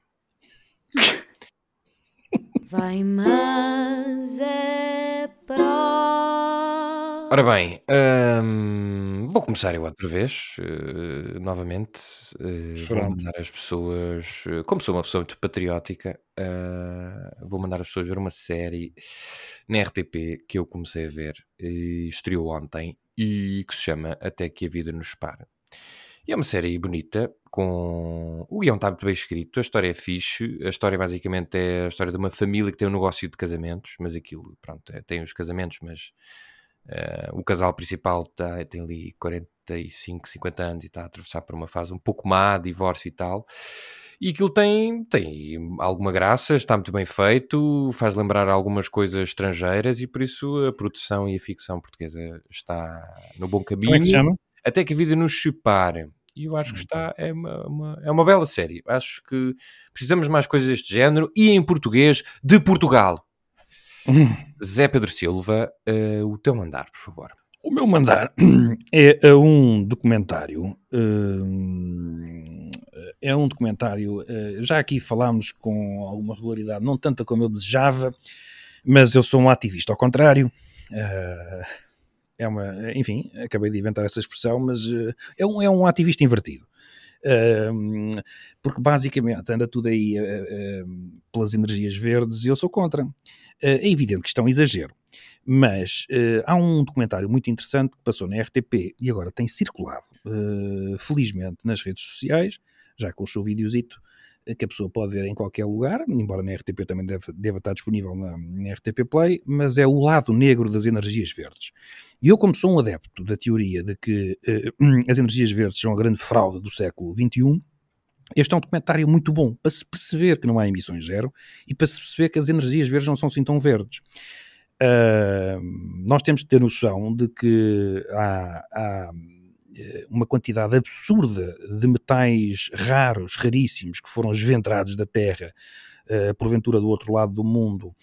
Vai, mas é para. Ora bem, ahm, vou começar eu outra vez, eh, novamente. eh, vou mandar as pessoas, eh, como sou uma pessoa muito patriótica, vou mandar as pessoas ver uma série na RTP que eu comecei a ver, e estreou ontem, e que se chama Até que a Vida nos Para. E é uma série bonita, com... o guião está muito bem escrito, a história é fixe, a história basicamente é a história de uma família que tem um negócio de casamentos, mas aquilo, pronto, é- tem os casamentos, mas eh, o casal principal tá- tem ali 45, 50 anos e está a atravessar por uma fase um pouco má, divórcio e tal. E aquilo tem, tem alguma graça, está muito bem feito, faz lembrar algumas coisas estrangeiras e por isso a produção e a ficção portuguesa está no bom caminho. Como é que se chama? Até que a vida nos separe. E eu acho que está, é uma, uma- é uma bela série. Acho que precisamos mais coisas deste género e em português de Portugal. Zé Pedro Silva, eh, o teu mandar, por favor. O meu mandar é a um documentário. hum, é um documentário. eh, Já aqui falámos com alguma regularidade, não tanta como eu desejava, mas eu sou um ativista ao contrário. É uma, enfim, acabei de inventar essa expressão, mas é um, é um ativista invertido. Hum, porque basicamente anda tudo aí eh, eh, pelas energias verdes e eu sou contra. Eh, é evidente que isto é um exagero, mas eh, há um documentário muito interessante que passou na RTP e agora tem circulado, eh, felizmente, nas redes sociais, já com o seu videozito, que a pessoa pode ver em qualquer lugar, embora na RTP também deve, deva estar disponível na, na RTP Play, mas é o lado negro das energias verdes. E eu, como sou um adepto da teoria de que eh, as energias verdes são a grande fraude do século XXI, este é um documentário muito bom para se perceber que não há emissões zero e para se perceber que as energias verdes não são assim tão verdes. Ah, nós temos de ter noção de que há, há, eh, uma quantidade absurda de metais raros, raríssimos, que foram esventrados da Terra, eh, porventura do outro lado do mundo,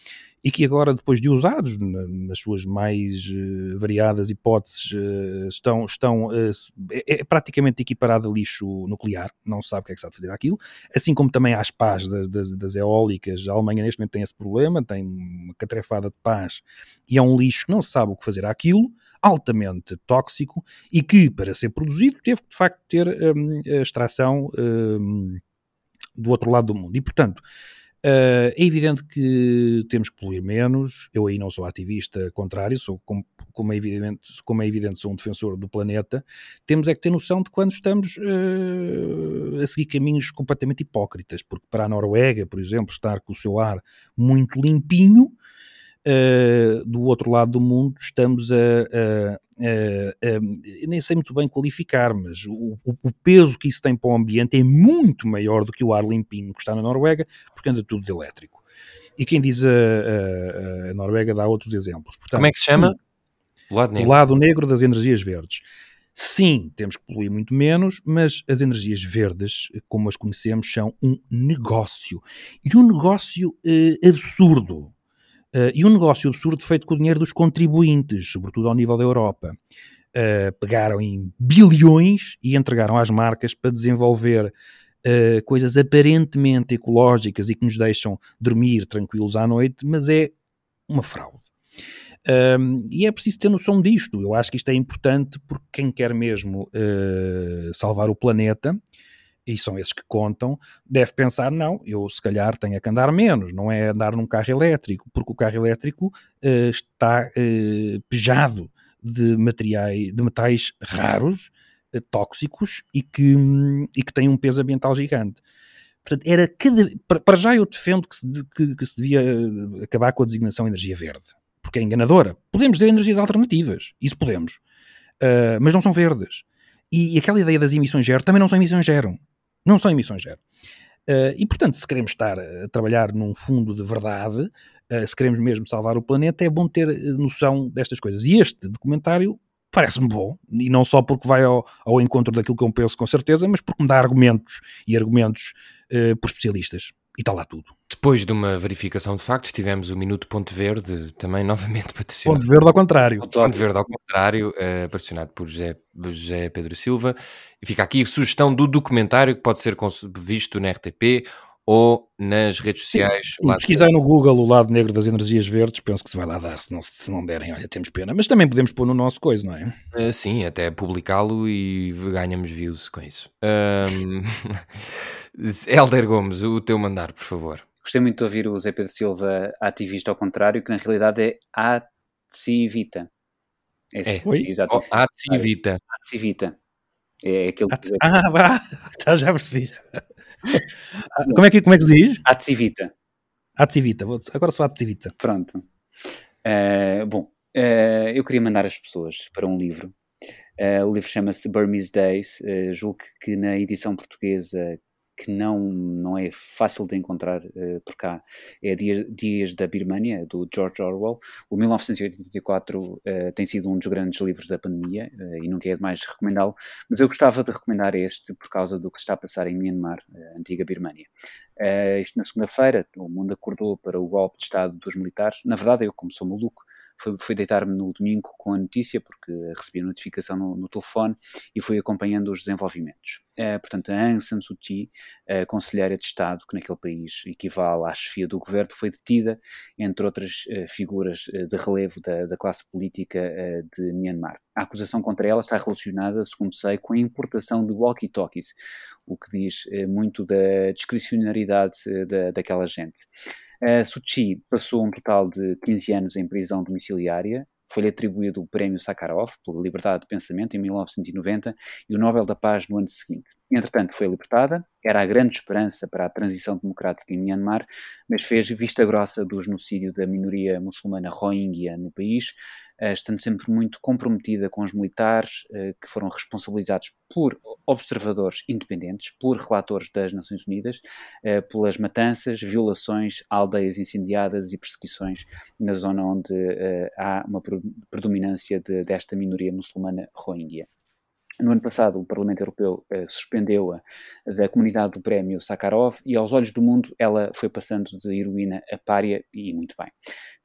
e que agora, depois de usados na- nas suas mais eh, variadas hipóteses, eh, estão, estão é, é praticamente equiparado a lixo nuclear, não se sabe o que é que se fazer aquilo, assim como também as pás das, das- das eólicas, a Alemanha neste momento tem esse problema, tem uma catrefada de pás, e é um lixo que não se sabe o que fazer àquilo, altamente tóxico, e que, para ser produzido, teve que, de facto ter hum, a extração hum, do outro lado do mundo. E, portanto, Uh, é evidente que temos que poluir menos. Eu aí não sou ativista contrário, sou como, como, é evidente, como é evidente, sou um defensor do planeta. Temos é que ter noção de quando estamos uh, a seguir caminhos completamente hipócritas, porque para a Noruega, por exemplo, estar com o seu ar muito limpinho, uh, do outro lado do mundo estamos a, a, a, a nem sei muito bem qualificar, mas o, o, peso que isso tem para o ambiente é muito maior do que o ar limpinho que está na Noruega, porque anda tudo de elétrico. E quem diz a Noruega dá outros exemplos. Portanto, Como é que se chama? O lado, negro. o lado negro das energias verdes. Sim, temos que poluir muito menos, mas as energias verdes, como as conhecemos, são um negócio. E um negócio eh, absurdo. Uh, e um negócio absurdo feito com o dinheiro dos contribuintes, sobretudo ao nível da Europa. Uh, pegaram em bilhões e entregaram às marcas para desenvolver uh, coisas aparentemente ecológicas e que nos deixam dormir tranquilos à noite, mas é uma fraude. Um, e é preciso ter noção disto. Eu acho que isto é importante porque quem quer mesmo salvar o planeta e são esses que contam, deve pensar, não, eu se calhar tenho que andar menos, não é andar num carro elétrico, porque o carro elétrico uh, está uh, pejado de, materiais, de metais raros, uh, tóxicos e que, um, e que têm um peso ambiental gigante. Portanto, era cada. Para já eu defendo que se, que, que se devia acabar com a designação energia verde. Porque é enganadora. Podemos dizer energias alternativas, isso podemos, mas não são verdes. E, e, aquela ideia das emissões zero também não são emissões zero. Não são emissões zero. Uh, e portanto, se queremos estar a trabalhar num fundo de verdade, uh, se queremos mesmo salvar o planeta, é bom ter noção destas coisas. E este documentário parece-me bom, e não só porque vai ao, ao, encontro daquilo que eu penso com certeza, mas porque me dá argumentos e argumentos uh, por especialistas. E está lá tudo. Depois de uma verificação de factos, tivemos o Minuto Ponte Verde, também novamente patrocinado. Ponte Verde ao contrário. Ponte Verde ao contrário, uh, patrocinado por José, José Pedro Silva. E fica aqui a sugestão do documentário que pode ser visto na RTP ou nas redes sociais. Sim, pesquisar no Google o lado negro das energias verdes, penso que se vai lá dar, se não, se não derem, olha, temos pena. Mas também podemos pôr no nosso coisa, não é? Uh, sim, até publicá-lo e ganhamos views com isso. Um... Helder Gomes, o teu mandar, por favor. Gostei muito de ouvir o Zé Pedro Silva ativista ao contrário, que na realidade é ativita. É, é. Oi? Exatamente. Oh, ativita. Ativita. É aquele que... Ah, vá, já percebi. como, é que, como é que se diz? Ativita. Ativita, agora sou Ativita. Pronto. Uh, bom, uh, eu queria mandar as pessoas para um livro. Uh, o livro chama-se Burmese Days. julgo que na edição portuguesa que não, não é fácil de encontrar uh, por cá é Dias, Dias da Birmania, do George Orwell. O 1984 uh, eh, tem sido um dos grandes livros da pandemia uh, e nunca é demais recomendá-lo, mas eu gostava de recomendar este por causa do que está a passar em Myanmar, antiga Birmania. isto na segunda-feira, o mundo acordou para o golpe de Estado dos militares. Na verdade, eu, como sou maluco, foi, foi deitar-me no domingo com a notícia, porque recebi a notificação no, no telefone e fui acompanhando os desenvolvimentos. Uh, portanto, a Aung San Suu Kyi, a conselheira de Estado, que naquele país equivale à chefia do governo, foi detida, entre outras uh, figuras de relevo da, da classe política de Myanmar. A acusação contra ela está relacionada, segundo sei, com a importação de walkie-talkies, o que diz muito da discricionariedade da, daquela gente. Uh, Suu Kyi passou um total de 15 anos em prisão domiciliária, foi-lhe atribuído o prémio Sakharov pela liberdade de pensamento em 1990 e o Nobel da Paz no ano seguinte. Entretanto, foi libertada, era a grande esperança para a transição democrática em Myanmar, mas fez vista grossa do genocídio da minoria muçulmana Rohingya no país, estando sempre muito comprometida com os militares, eh, que foram responsabilizados por observadores independentes, por relatores das Nações Unidas, eh, pelas matanças, violações, aldeias incendiadas e perseguições na zona onde há uma predominância de, desta minoria muçulmana Rohingya. No ano passado, o Parlamento Europeu eh, suspendeu-a da comunidade do prémio Sakharov e, aos olhos do mundo, ela foi passando de heroína a pária e muito bem.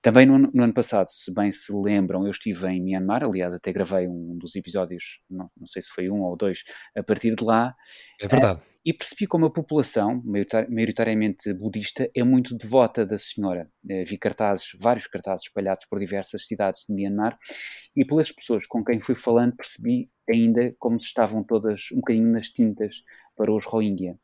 Também no, no, ano passado, se bem se lembram, eu estive em Myanmar, aliás, até gravei um dos episódios, não, não sei se foi um ou dois, a partir de lá. É verdade. Uh, e percebi como a população, maioritariamente budista, é muito devota da Senhora. Uh, vi cartazes, vários cartazes espalhados por diversas cidades de Myanmar, e pelas pessoas com quem fui falando, percebi ainda como se estavam todas um bocadinho nas tintas para os Rohingya.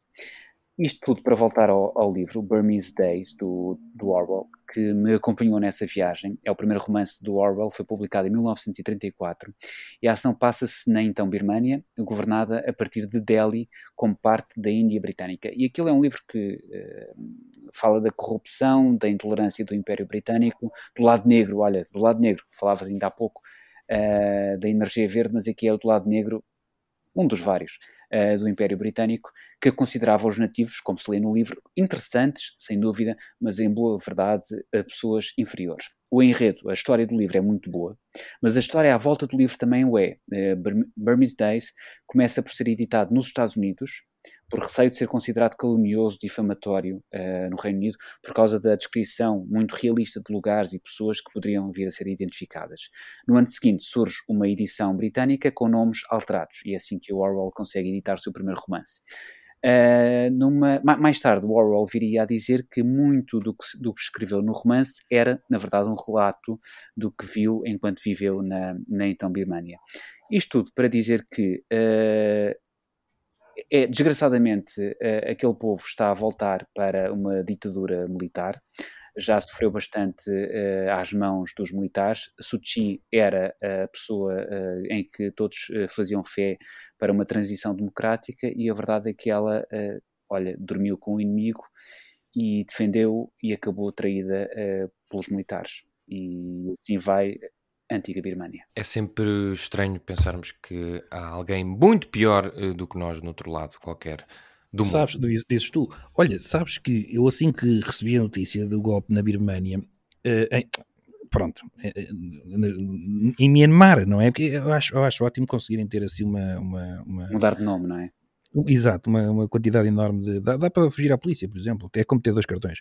Isto tudo para voltar ao, ao, livro Burmese Days, do, do, Orwell, que me acompanhou nessa viagem. É o primeiro romance do Orwell, foi publicado em 1934 e a ação passa-se na então Birmânia, governada a partir de Delhi como parte da Índia Britânica. E aquilo é um livro que uh, fala da corrupção, da intolerância do Império Britânico, do lado negro, olha, do lado negro, falavas ainda há pouco, uh, da energia verde, mas aqui é o do lado negro, um dos vários, uh, do Império Britânico, que considerava os nativos, como se lê no livro, interessantes, sem dúvida, mas em boa verdade, pessoas inferiores. O enredo, a história do livro é muito boa, mas a história à volta do livro também o é. Uh, Burmese Days começa por ser editado nos Estados Unidos, por receio de ser considerado calunioso, difamatório uh, no Reino Unido, por causa da descrição muito realista de lugares e pessoas que poderiam vir a ser identificadas. No ano seguinte surge uma edição britânica com nomes alterados, e é assim que o Orwell consegue editar o seu primeiro romance. Uh, numa, mais tarde, o Orwell viria a dizer que muito do que, do que, escreveu no romance era, na verdade, um relato do que viu enquanto viveu na, na então Birmânia. Isto tudo para dizer que uh, é, desgraçadamente, uh, aquele povo está a voltar para uma ditadura militar. Já sofreu bastante uh, às mãos dos militares. Suu Kyi era a pessoa uh, em que todos faziam fé para uma transição democrática e a verdade é que ela, olha, dormiu com o inimigo e defendeu e acabou traída pelos militares. E assim vai antiga Birmânia. É sempre estranho pensarmos que há alguém muito pior uh, do que nós no outro lado, qualquer. Do sabes, mundo. dizes tu. Olha, sabes que eu assim que recebi a notícia do golpe na Birmânia, uh, em, pronto, em Myanmar, não é? Porque eu acho, eu acho ótimo conseguirem ter assim uma, uma, uma... Mudar de nome, não é? Exato, uma, uma quantidade enorme de. Dá, dá, para fugir à polícia, por exemplo. É como ter dois cartões.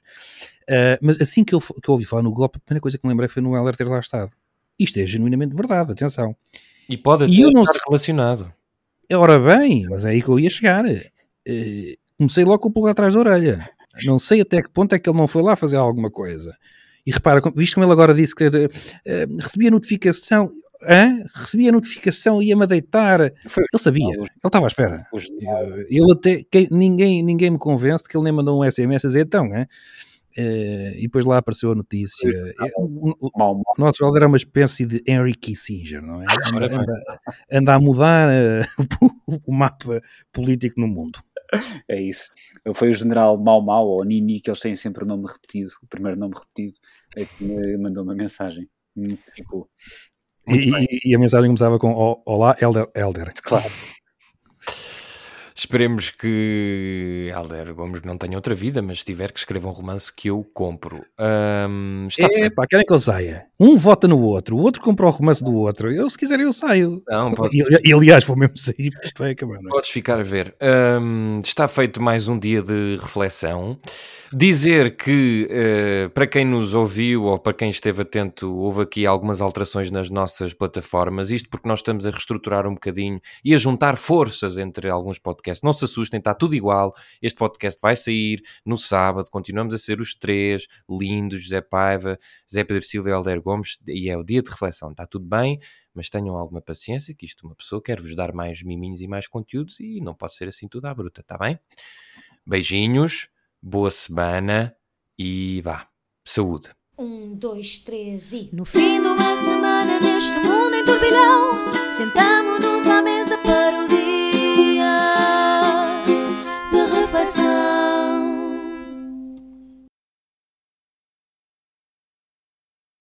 Uh, mas assim que eu, que eu ouvi falar no golpe, a primeira coisa que me lembrei foi no Heller ter lá estado. Isto é genuinamente verdade, atenção. E pode e estar sei... relacionado. Ora bem, mas é aí que eu ia chegar. Uh, comecei logo com o pulo atrás da orelha. Não sei até que ponto é que ele não foi lá fazer alguma coisa. E repara, visto como ele agora disse que uh, recebi a notificação, Hã? recebi a notificação e ia-me deitar. Foi. Ele sabia, ele estava à espera. Ele até, quem, ninguém, ninguém me convence que ele nem mandou um SMS a dizer então, hein? Uh, e depois lá apareceu a notícia. É, o, o, o, nosso Valder era uma espécie de Henry Kissinger, não é? Anda, anda, anda a mudar uh, o mapa político no mundo. É isso. Foi o general Mau Mau ou Nini, que eles têm sempre o nome repetido, o primeiro nome repetido, é que me mandou uma mensagem. Me ficou. E, e, a mensagem começava com Olá, Elder. Elder. Claro. Esperemos que Helder Gomes não tenha outra vida, mas se tiver que escreva um romance que eu compro. Um, está é, pá, querem que eu saia. Um vota no outro, o outro compra o romance do outro. Eu, se quiser, eu saio. Não, pode... e, e, aliás, vou mesmo sair, porque isto vai acabar. Não é? Podes ficar a ver. Um, está feito mais um dia de reflexão. Dizer que, uh, para quem nos ouviu ou para quem esteve atento, houve aqui algumas alterações nas nossas plataformas. Isto porque nós estamos a reestruturar um bocadinho e a juntar forças entre alguns podcasts. Não se assustem, está tudo igual. Este podcast vai sair no sábado. Continuamos a ser os três lindos: José Paiva, José Pedro Silva e Alder Gomes. E é o dia de reflexão. Está tudo bem, mas tenham alguma paciência, que isto uma pessoa quer vos dar mais miminhos e mais conteúdos e não pode ser assim tudo à bruta, está bem? Beijinhos, boa semana e vá, saúde. Um, dois, três e. No fim de uma semana neste mundo em turbilhão, sentamos-nos à mesa para o dia de reflexão.